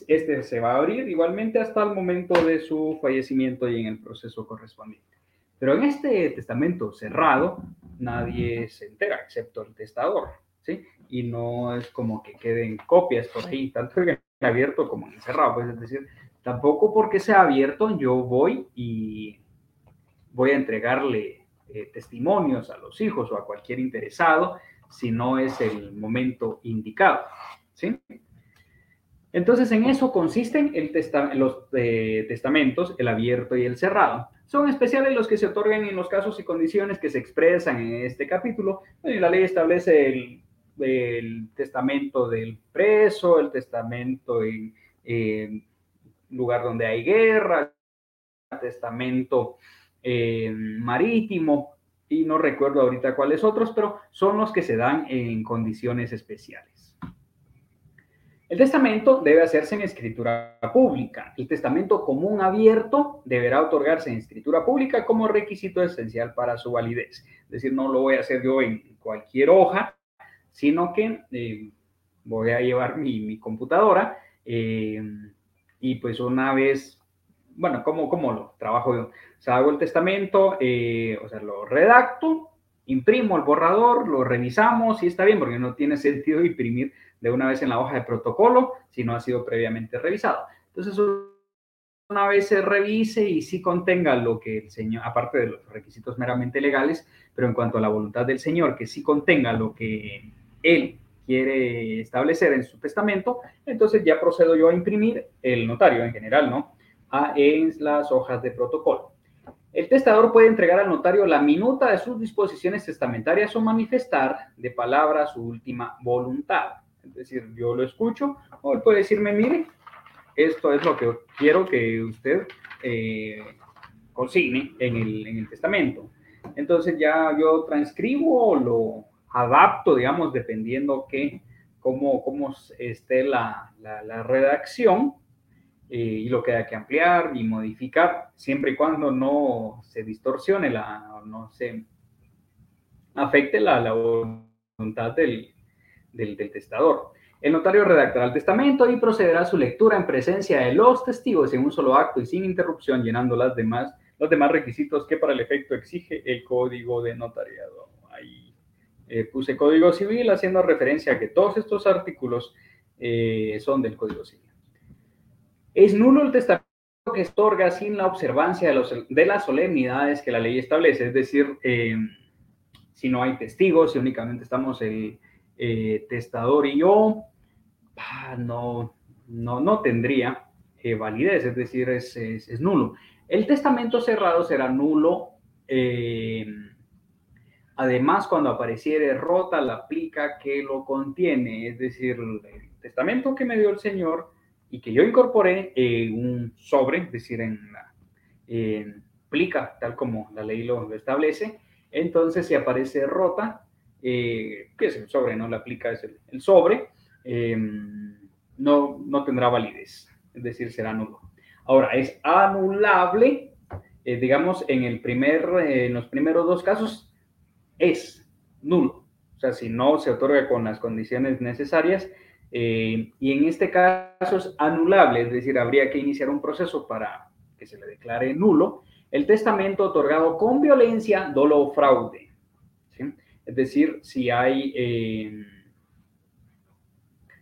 Este se va a abrir igualmente hasta el momento de su fallecimiento y en el proceso correspondiente. Pero en este testamento cerrado, nadie se entera, excepto el testador. ¿Sí? Y no es como que queden copias por ahí, tanto en abierto como en cerrado, pues es decir, tampoco porque sea abierto yo voy y voy a entregarle eh, testimonios a los hijos o a cualquier interesado si no es el momento indicado, ¿sí? Entonces, en eso consisten el los eh, testamentos, el abierto y el cerrado. Son especiales los que se otorgan en los casos y condiciones que se expresan en este capítulo. la ley establece el el testamento del preso, el testamento en lugar donde hay guerra, el testamento eh, marítimo, y no recuerdo ahorita cuáles otros, pero son los que se dan en condiciones especiales. El testamento debe hacerse en escritura pública. El testamento común abierto deberá otorgarse en escritura pública como requisito esencial para su validez. Es decir, no lo voy a hacer yo en cualquier hoja, sino que eh, voy a llevar mi, computadora eh, y pues una vez, bueno, ¿cómo, cómo lo trabajo yo? O sea, hago el testamento, eh, o sea, lo redacto, imprimo el borrador, lo revisamos y está bien, porque no tiene sentido imprimir de una vez en la hoja de protocolo si no ha sido previamente revisado. Entonces, una vez se revise y sí contenga lo que el señor, aparte de los requisitos meramente legales, pero en cuanto a la voluntad del señor, que sí contenga lo que él quiere establecer en su testamento, entonces ya procedo yo a imprimir el notario en general, ¿no? A, en las hojas de protocolo. El testador puede entregar al notario la minuta de sus disposiciones testamentarias o manifestar de palabra su última voluntad. Es decir, yo lo escucho o él puede decirme, mire, esto es lo que quiero que usted eh, consigne en el, en el testamento. Entonces ya yo transcribo, lo, adapto, digamos, dependiendo que, cómo, cómo esté la, la, redacción eh, y lo que hay que ampliar y modificar, siempre y cuando no se distorsione, la, no se afecte la, voluntad del, del, del testador. El notario redactará el testamento y procederá a su lectura en presencia de los testigos en un solo acto y sin interrupción, llenando las demás, los demás requisitos que para el efecto exige el código de notariado. Eh, puse Código Civil haciendo referencia a que todos estos artículos eh, son del Código Civil. Es nulo el testamento que estorga sin la observancia de, los, de las solemnidades que la ley establece, es decir, eh, si no hay testigos, si únicamente estamos el testador y yo, ah, no, no, no tendría validez, es decir, es, es, nulo. El testamento cerrado será nulo Además, cuando apareciere rota la plica que lo contiene, es decir, el testamento que me dio el Señor y que yo incorporé en un sobre, es decir, en la plica, tal como la ley lo, establece, entonces si aparece rota, eh, ¿qué es el sobre? No, la plica es el, sobre, em, no, no tendrá validez, es decir, será nulo. Ahora, es anulable, eh, digamos, en, el primer, en los primeros dos casos, es nulo. O sea, si no se otorga con las condiciones necesarias, Eh, y en este caso es anulable, es decir, habría que iniciar un proceso para que se le declare nulo el testamento otorgado con violencia, dolo o fraude. Es decir, si hay, eh,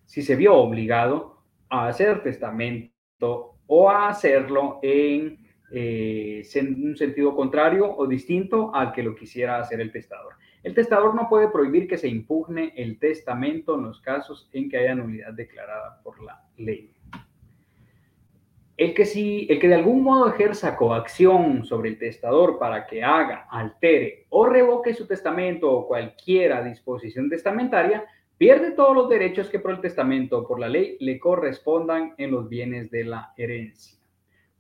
si se vio obligado a hacer testamento o a hacerlo en eh, un sentido contrario o distinto al que lo quisiera hacer el testador. El testador no puede prohibir que se impugne el testamento en los casos en que haya nulidad declarada por la ley. El que, si, el que de algún modo ejerza coacción sobre el testador para que haga, altere o revoque su testamento o cualquiera disposición testamentaria, pierde todos los derechos que por el testamento o por la ley le correspondan en los bienes de la herencia.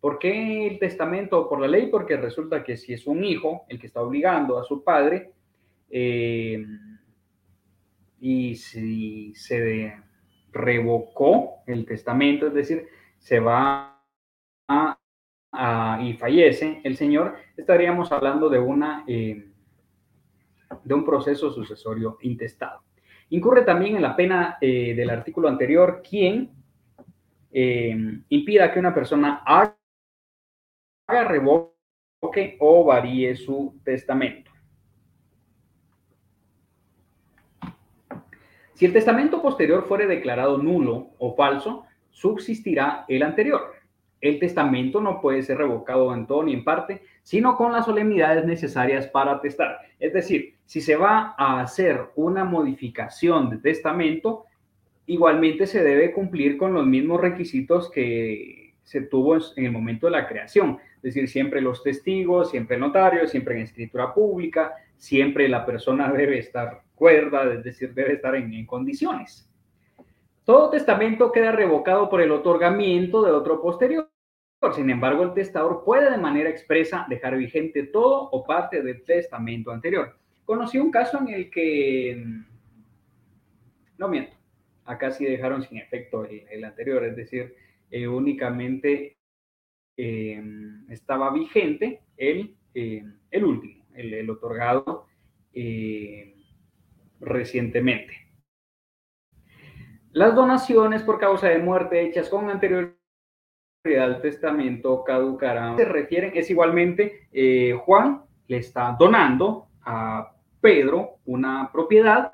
¿Por qué el testamento por la ley? Porque resulta que si es un hijo el que está obligando a su padre, eh, y si se revocó el testamento, es decir, se va a, y fallece el señor, estaríamos hablando de una eh, de un proceso sucesorio intestado. Incurre también en la pena eh, del artículo anterior quien impida que una persona haga, revoque o varíe su testamento. Si el testamento posterior fuere declarado nulo o falso, subsistirá el anterior. El testamento no puede ser revocado en todo ni en parte, sino con las solemnidades necesarias para atestar. Es decir, si se va a hacer una modificación de testamento, igualmente se debe cumplir con los mismos requisitos que se tuvo en el momento de la creación. Es decir, siempre los testigos, siempre el notario, siempre en escritura pública, siempre la persona debe estar cuerda, es decir, debe estar en, condiciones. Todo testamento queda revocado por el otorgamiento de otro posterior. Sin embargo, el testador puede de manera expresa dejar vigente todo o parte del testamento anterior. Conocí un caso en el que, no miento, acá sí dejaron sin efecto el, anterior, es decir, eh, únicamente eh, estaba vigente el, eh, el último, el, otorgado recientemente. Las donaciones por causa de muerte hechas con anterioridad al testamento caducarán. Se refieren, es igualmente, eh, Juan le está donando a Pedro una propiedad,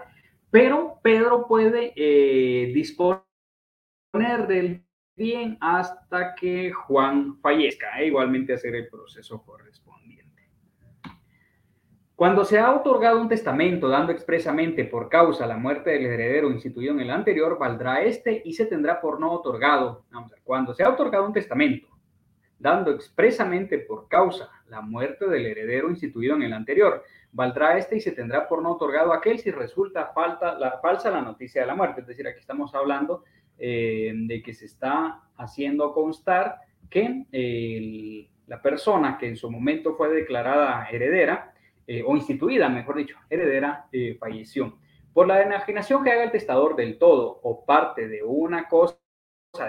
pero Pedro puede eh, disponer del bien hasta que Juan fallezca, e igualmente hacer el proceso correspondiente. Cuando se ha otorgado un testamento dando expresamente por causa la muerte del heredero instituido en el anterior, valdrá este y se tendrá por no otorgado. Cuando se ha otorgado un testamento dando expresamente por causa la muerte del heredero instituido en el anterior, valdrá este y se tendrá por no otorgado aquel si resulta falta, la, falsa la noticia de la muerte. Es decir, aquí estamos hablando eh, de que se está haciendo constar que la persona que en su momento fue declarada heredera, eh, o instituida, mejor dicho, heredera, eh, falleció. Por la enajenación que haga el testador del todo o parte de una cosa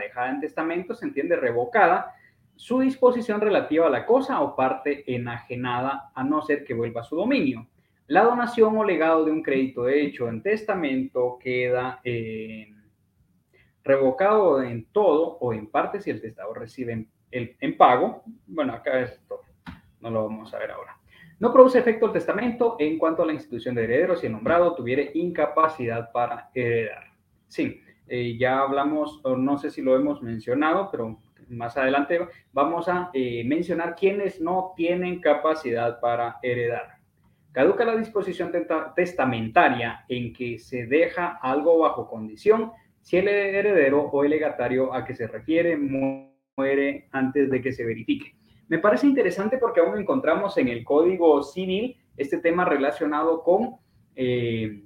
dejada en testamento, se entiende revocada su disposición relativa a la cosa o parte enajenada, a no ser que vuelva a su dominio. La donación o legado de un crédito hecho en testamento queda revocado en todo o en parte si el testador recibe el, en pago. Bueno, acá esto no lo vamos a ver ahora. No produce efecto el testamento en cuanto a la institución de herederos si el nombrado tuviera incapacidad para heredar. Sí, eh, ya hablamos, no sé si lo hemos mencionado, pero más adelante vamos a eh, mencionar quienes no tienen capacidad para heredar. Caduca la disposición testamentaria en que se deja algo bajo condición si el heredero o el legatario a que se refiere muere antes de que se verifique. Me parece interesante porque aún encontramos en el Código Civil este tema relacionado con eh,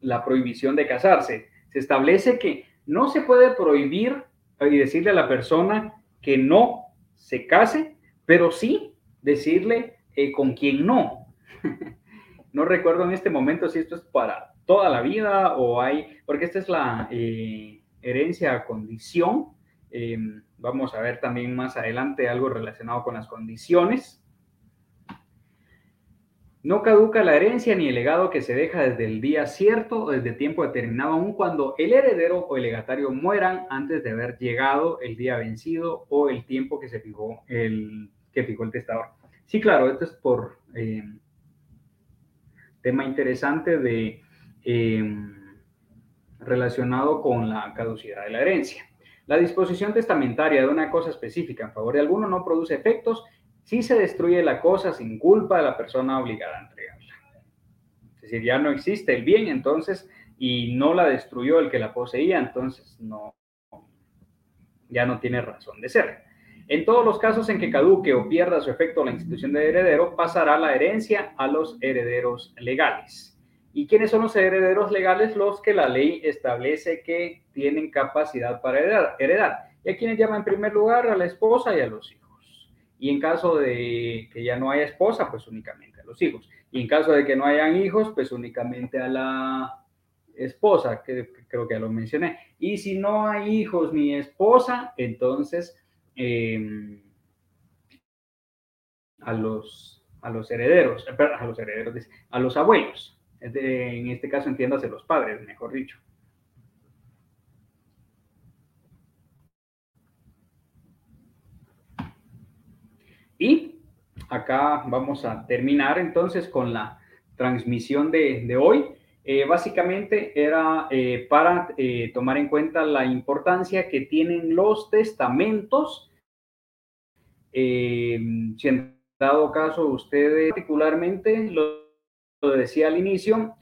la prohibición de casarse. Se establece que no se puede prohibir y decirle a la persona que no se case, pero sí decirle eh, con quién no. no recuerdo en este momento si esto es para toda la vida o hay, porque esta es la eh, herencia condición. Em, Vamos a ver también más adelante algo relacionado con las condiciones. No caduca la herencia ni el legado que se deja desde el día cierto o desde tiempo determinado, aun cuando el heredero o el legatario mueran antes de haber llegado el día vencido o el tiempo que se fijó el, que fijó el testador. Sí, claro, esto es por eh, tema interesante de eh, relacionado con la caducidad de la herencia. La disposición testamentaria de una cosa específica en favor de alguno no produce efectos si se destruye la cosa sin culpa de la persona obligada a entregarla. Es decir, ya no existe el bien, entonces, y no la destruyó el que la poseía, entonces no, ya no tiene razón de ser. En todos los casos en que caduque o pierda su efecto la institución de heredero, pasará la herencia a los herederos legales. ¿Y quiénes son los herederos legales? Los que la ley establece que tienen capacidad para heredar. heredar. Y a quienes llama en primer lugar a la esposa y a los hijos. Y en caso de que ya no haya esposa, pues únicamente a los hijos. Y en caso de que no hayan hijos, pues únicamente a la esposa, que, creo que ya lo mencioné. Y si no hay hijos ni esposa, entonces em, a, los, a los herederos, a los herederos, a los abuelos. En este caso, entiéndase los padres, mejor dicho. Y acá vamos a terminar entonces con la transmisión de, hoy. Eh, básicamente era eh, para eh, tomar en cuenta la importancia que tienen los testamentos. si en dado caso ustedes particularmente, lo, lo decía al inicio,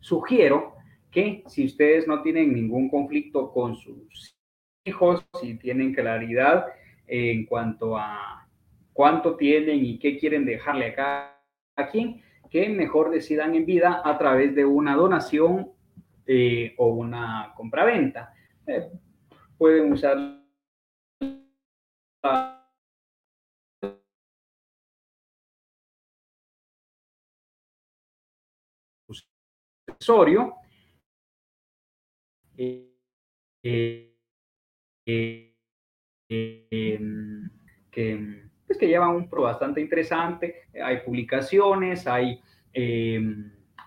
sugiero que si ustedes no tienen ningún conflicto con sus hijos, si tienen claridad en cuanto a cuánto tienen y qué quieren dejarle a cada quien, que mejor decidan en vida a través de una donación eh, o una compraventa. Eh, pueden usar accesorio eh, Em, que, pues, que lleva un pro bastante interesante. Hay publicaciones, hay eh,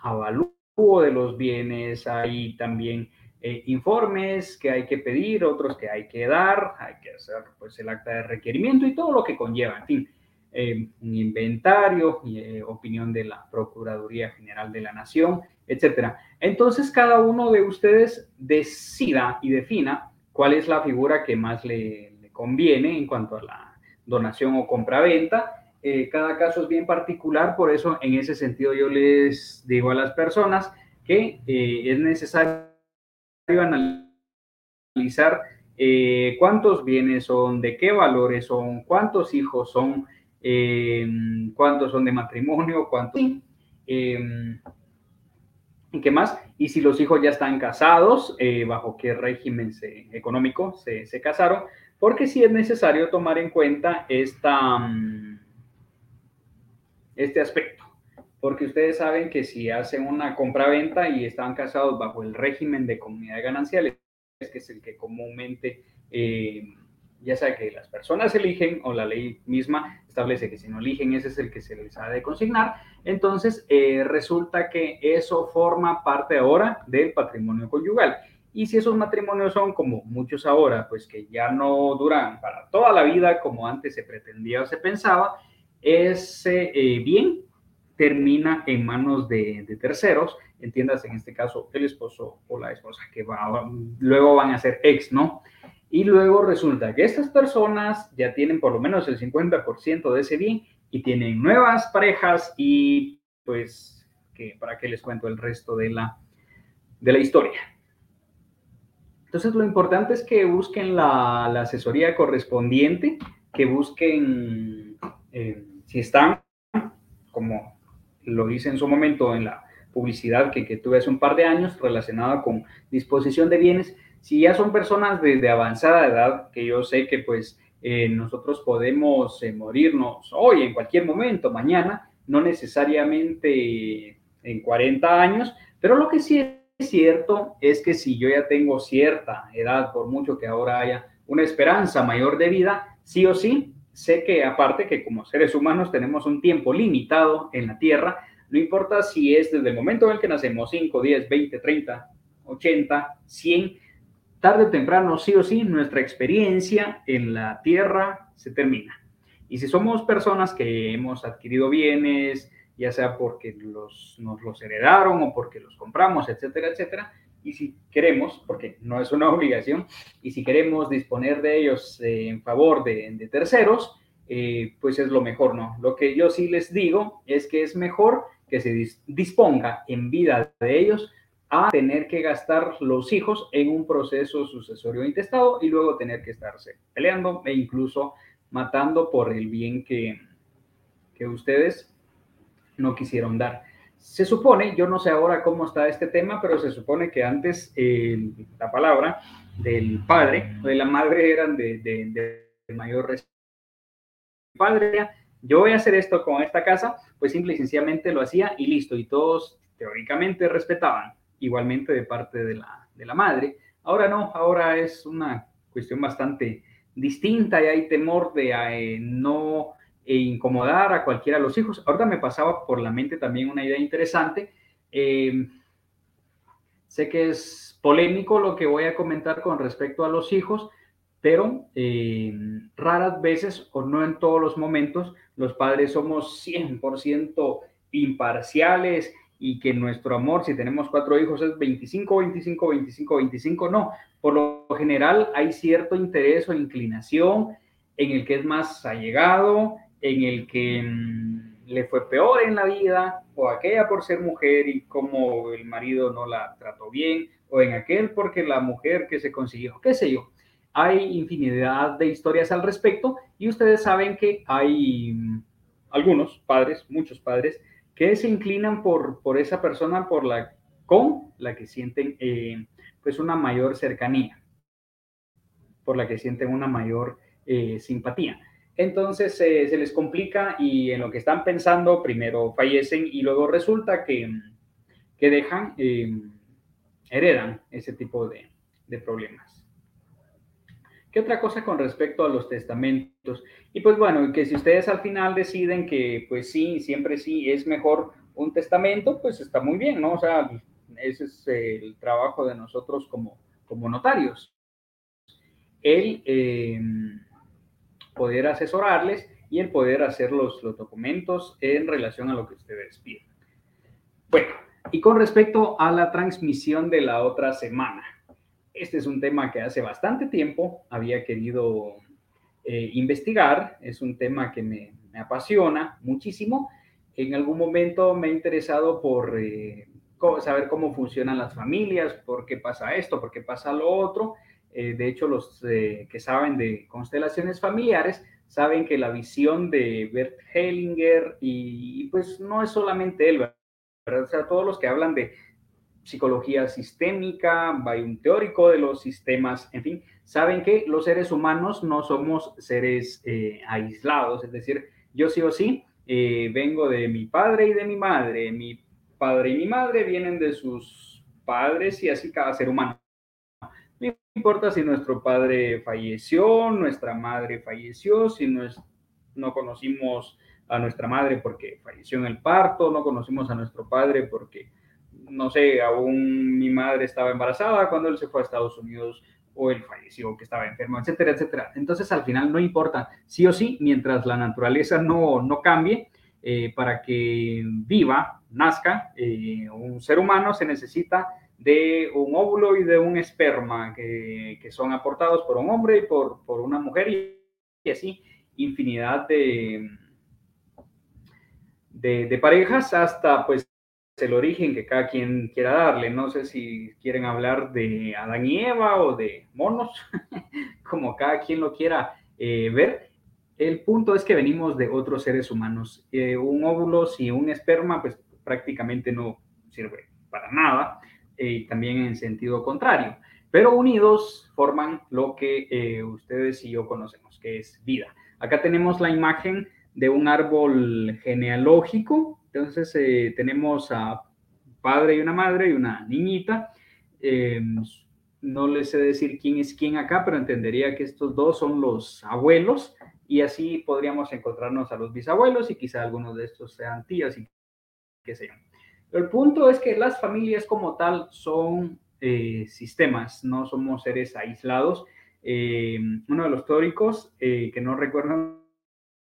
avalúo de los bienes, hay también eh, informes que hay que pedir, otros que hay que dar, hay que hacer pues, el acta de requerimiento y todo lo que conlleva, en fin. Em, un inventario, eh, opinión de la Procuraduría General de la Nación, etcétera. Entonces, cada uno de ustedes decida y defina cuál es la figura que más le, conviene en cuanto a la donación o compraventa. Eh, cada caso es bien particular, por eso en ese sentido yo les digo a las personas que eh, es necesario analizar eh, cuántos bienes son, de qué valores son, cuántos hijos son, cuántos son de matrimonio, cuántos... ¿Y qué más? Y si los hijos ya están casados, bajo qué régimen económico se, se casaron, porque sí es necesario tomar en cuenta esta, mm, este aspecto, porque ustedes saben que si hacen una compra-venta y están casados bajo el régimen de comunidad gananciales, que es el que comúnmente, eh, ya sea que las personas eligen o la ley misma establece que si no eligen, ese es el que se les ha de consignar, entonces eh, resulta que eso forma parte ahora del patrimonio conyugal. Y si esos matrimonios son como muchos ahora, pues que ya no duran para toda la vida como antes se pretendía o se pensaba, ese eh, bien termina en manos de, terceros, entiendas en este caso el esposo o la esposa que va, luego van a ser ex, ¿no? Y luego resulta que estas personas ya tienen por lo menos el 50% de ese bien y tienen nuevas parejas y pues, que, ¿para qué les cuento el resto de la, de la historia? Entonces, lo importante es que busquen la, asesoría correspondiente, que busquen eh, si están, como lo hice en su momento en la publicidad que, tuve hace un par de años relacionada con disposición de bienes, si ya son personas de, avanzada edad, que yo sé que pues eh, nosotros podemos eh, morirnos hoy, en cualquier momento, mañana, no necesariamente en 40 años, pero lo que sí es cierto es que si yo ya tengo cierta edad, por mucho que ahora haya una esperanza mayor de vida, sí o sí sé que aparte que como seres humanos tenemos un tiempo limitado en la Tierra, no importa si es desde el momento en el que nacemos, 5, 10, 20, 30, 80, 100, tarde o temprano, sí o sí, nuestra experiencia en la Tierra se termina. Y si somos personas que hemos adquirido bienes, ya sea porque los, nos los heredaron o porque los compramos, etcétera, etcétera, y si queremos, porque no es una obligación, y si queremos disponer de ellos eh, en favor de, terceros, eh, pues es lo mejor, ¿no? Lo que yo sí les digo es que es mejor que se disponga en vida de ellos a tener que gastar los hijos en un proceso sucesorio intestado y luego tener que estarse peleando e incluso matando por el bien que, que ustedes no quisieron dar. Se supone, yo no sé ahora cómo está este tema, pero se supone que antes la palabra del padre o de la madre eran de, de, mayor respeto. Padre, yo voy a hacer esto con esta casa, pues simple y sencillamente lo hacía y listo, y todos teóricamente respetaban, igualmente de parte de la, de la madre. Ahora no, ahora es una cuestión bastante distinta y hay temor de eh, no e incomodar a cualquiera de los hijos. Ahorita me pasaba por la mente también una idea interesante. Eh, sé que es polémico lo que voy a comentar con respecto a los hijos, pero eh, raras veces o no en todos los momentos los padres somos 100% imparciales y que nuestro amor, si tenemos cuatro hijos, es 25, 25, 25, 25. No, por lo general hay cierto interés o inclinación en el que es más allegado, en el que mm, le fue peor en la vida, o aquella por ser mujer y como el marido no la trató bien, o en aquel porque la mujer que se consiguió, qué sé yo. Hay infinidad de historias al respecto y ustedes saben que hay mm, algunos padres, muchos padres, que se inclinan por, por esa persona por la, con la que sienten eh, pues una mayor cercanía, por la que sienten una mayor eh, simpatía. Entonces eh, se les complica y en lo que están pensando, primero fallecen y luego resulta que, que dejan, heredan ese tipo de, problemas. ¿Qué otra cosa con respecto a los testamentos? Y pues bueno, que si ustedes al final deciden que pues sí, siempre sí es mejor un testamento, pues está muy bien, ¿no? O sea, ese es el trabajo de nosotros como, como notarios. El... Eh, poder asesorarles y el poder hacer los, los documentos en relación a lo que ustedes piden. Bueno, y con respecto a la transmisión de la otra semana, este es un tema que hace bastante tiempo había querido eh, investigar, es un tema que me, me, apasiona muchísimo. En algún momento me he interesado por eh, saber cómo funcionan las familias, por qué pasa esto, por qué pasa lo otro, eh, de hecho, los eh, que saben de constelaciones familiares saben que la visión de Bert Hellinger, y, pues no es solamente él, ¿verdad? O sea, todos los que hablan de psicología sistémica, hay un teórico de los sistemas, en fin, saben que los seres humanos no somos seres eh, aislados, es decir, yo sí o sí vengo de mi padre y de mi madre, mi padre y mi madre vienen de sus padres y así cada ser humano. Importa si nuestro padre falleció, nuestra madre falleció, si no, es, no conocimos a nuestra madre porque falleció en el parto, no conocimos a nuestro padre porque, no sé, aún mi madre estaba embarazada cuando él se fue a Estados Unidos o él falleció, que estaba enfermo, etcétera, etcétera. Entonces, al final no importa, sí o sí, mientras la naturaleza no, no cambie, eh, para que viva, nazca, eh, un ser humano se necesita de un óvulo y de un esperma que, que son aportados por un hombre y por, por una mujer y, así infinidad de, de, de, parejas hasta pues el origen que cada quien quiera darle. No sé si quieren hablar de Adán y Eva o de monos, como cada quien lo quiera eh, ver. El punto es que venimos de otros seres humanos. Eh, un óvulo y un esperma pues prácticamente no sirve para nada y también en sentido contrario. Pero unidos forman lo que eh, ustedes y yo conocemos, que es vida. Acá tenemos la imagen de un árbol genealógico. Entonces eh, tenemos a padre y una madre y una niñita. Eh, no les sé decir quién es quién acá, pero entendería que estos dos son los abuelos y así podríamos encontrarnos a los bisabuelos y quizá algunos de estos sean tíos y qué sé yo. el punto es que las familias como tal son eh, sistemas, no somos seres aislados. Uno de los teóricos, que no recuerdo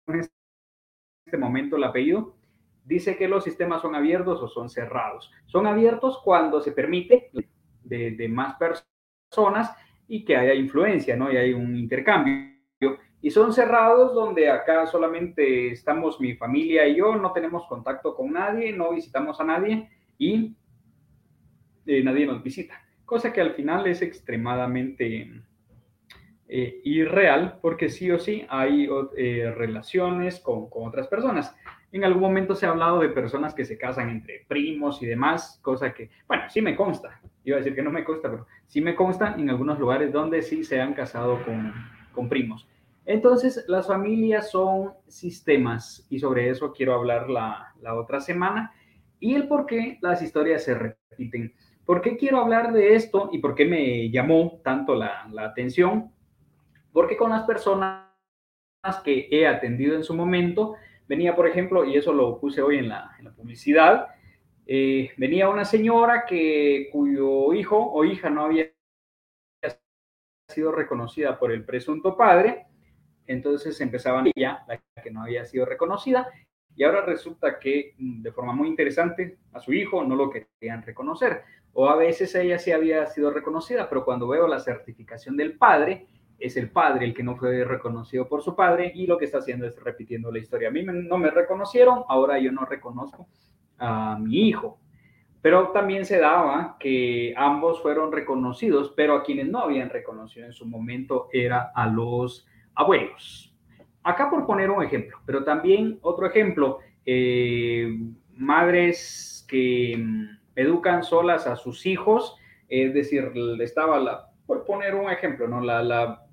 en este momento el apellido, dice que los sistemas son abiertos o son cerrados. Son abiertos cuando se permite de, de más personas y que haya influencia, ¿no? Y hay un intercambio. Y son cerrados donde acá solamente estamos mi familia y yo, no tenemos contacto con nadie, no visitamos a nadie y eh, nadie nos visita. Cosa que al final es extremadamente eh, irreal porque sí o sí hay eh, relaciones con, con otras personas. En algún momento se ha hablado de personas que se casan entre primos y demás, cosa que, bueno, sí me consta. Iba a decir que no me consta, pero sí me consta en algunos lugares donde sí se han casado con, con primos. Entonces, las familias son sistemas y sobre eso quiero hablar la, la otra semana y el por qué las historias se repiten. ¿Por qué quiero hablar de esto y por qué me llamó tanto la, la atención? Porque con las personas que he atendido en su momento, venía, por ejemplo, y eso lo puse hoy en la, publicidad, eh, venía una señora que, cuyo hijo o hija no había sido reconocida por el presunto padre, entonces empezaban ella, la que no había sido reconocida, y ahora resulta que mm, de forma muy interesante a su hijo no lo querían reconocer. O a veces ella sí había sido reconocida, pero cuando veo la certificación del padre, es el padre el que no fue reconocido por su padre y lo que está haciendo es repitiendo la historia. A mí no me reconocieron, ahora yo no reconozco a mi hijo. Pero también se daba que ambos fueron reconocidos, pero a quienes no habían reconocido en su momento era a los abuelos. Acá por poner un ejemplo, pero también otro ejemplo, eh, madres que mm, educan solas a sus hijos, es decir, estaba la, por poner un ejemplo, ¿no? La, la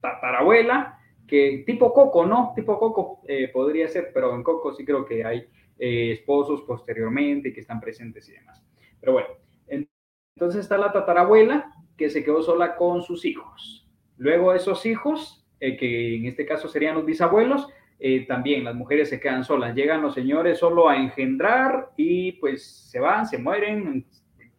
tatarabuela, que tipo Coco, ¿no? Tipo Coco eh, podría ser, pero en Coco sí creo que hay eh, esposos posteriormente que están presentes y demás. Pero bueno, entonces está la tatarabuela que se quedó sola con sus hijos. Luego esos hijos, eh, que en este caso serían los bisabuelos, también las mujeres se quedan solas. Llegan los señores solo a engendrar y pues se van, se mueren,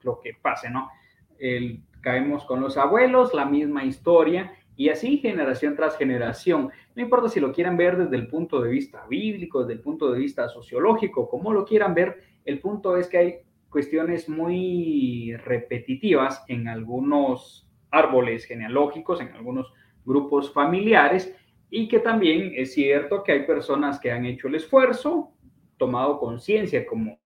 lo que pase, ¿no? El, caemos con los abuelos, la misma historia y así generación tras generación. No importa si lo quieran ver desde el punto de vista bíblico, desde el punto de vista sociológico, como lo quieran ver, el punto es que hay cuestiones muy repetitivas en algunos árboles genealógicos, en algunos grupos familiares, y que también es cierto que hay personas que han hecho el esfuerzo, tomado conciencia, como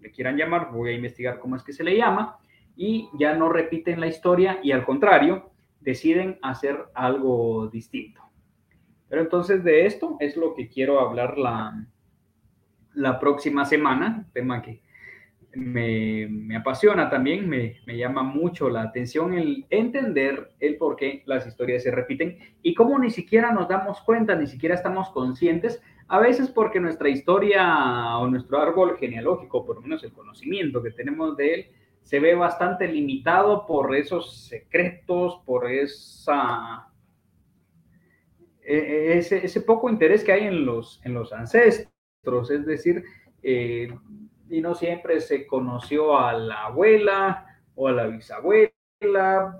le quieran llamar, voy a investigar cómo es que se le llama, y ya no repiten la historia y al contrario, deciden hacer algo distinto. Pero entonces de esto es lo que quiero hablar la, la próxima semana, tema que me, me apasiona también, me, me, llama mucho la atención el entender el por qué las historias se repiten y cómo ni siquiera nos damos cuenta, ni siquiera estamos conscientes, a veces porque nuestra historia o nuestro árbol genealógico, por lo menos el conocimiento que tenemos de él, se ve bastante limitado por esos secretos, por esa, e, e, ese, poco interés que hay en los, en los ancestros, es decir, eh, y no siempre se conoció a la abuela o a la bisabuela,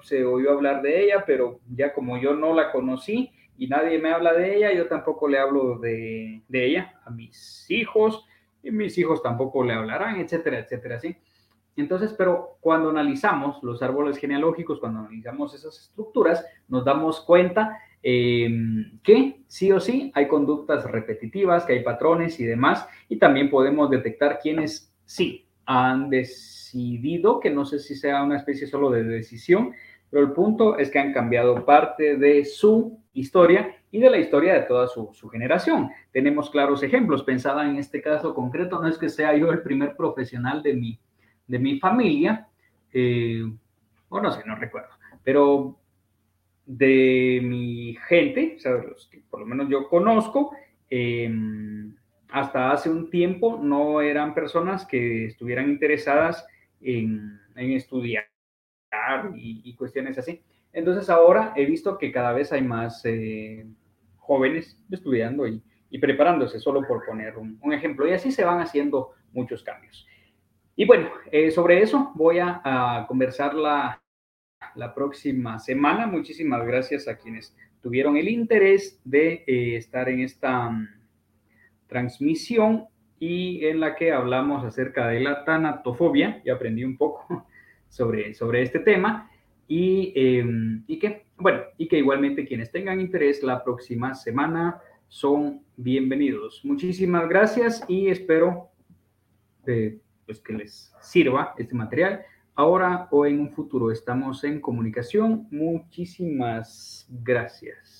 se oyó hablar de ella, pero ya como yo no la conocí y nadie me habla de ella, yo tampoco le hablo de, de ella a mis hijos, y mis hijos tampoco le hablarán, etcétera, etcétera, ¿sí? Entonces, pero cuando analizamos los árboles genealógicos, cuando analizamos esas estructuras, nos damos cuenta em, que sí o sí hay conductas repetitivas, que hay patrones y demás, y también podemos detectar quienes sí han decidido, que no sé si sea una especie solo de decisión, pero el punto es que han cambiado parte de su historia y de la historia de toda su, su, generación. Tenemos claros ejemplos. Pensada en este caso concreto, no es que sea yo el primer profesional de mi de mi familia, eh, o no sé, no recuerdo, pero de mi gente, o sea, los que por lo menos yo conozco, eh, hasta hace un tiempo no eran personas que estuvieran interesadas en, en estudiar y, y, cuestiones así. Entonces ahora he visto que cada vez hay más eh, jóvenes estudiando y, preparándose, solo por poner un, ejemplo. Y así se van haciendo muchos cambios. Y bueno, eh, sobre eso voy a, conversar la, la, próxima semana. Muchísimas gracias a quienes tuvieron el interés de eh, estar en esta mm, transmisión y en la que hablamos acerca de la tanatofobia. y aprendí un poco sobre, sobre este tema. Y, em, y, que, bueno, y que igualmente quienes tengan interés la próxima semana son bienvenidos. Muchísimas gracias y espero eh, pues que les sirva este material. Ahora o en un futuro estamos en comunicación. Muchísimas gracias.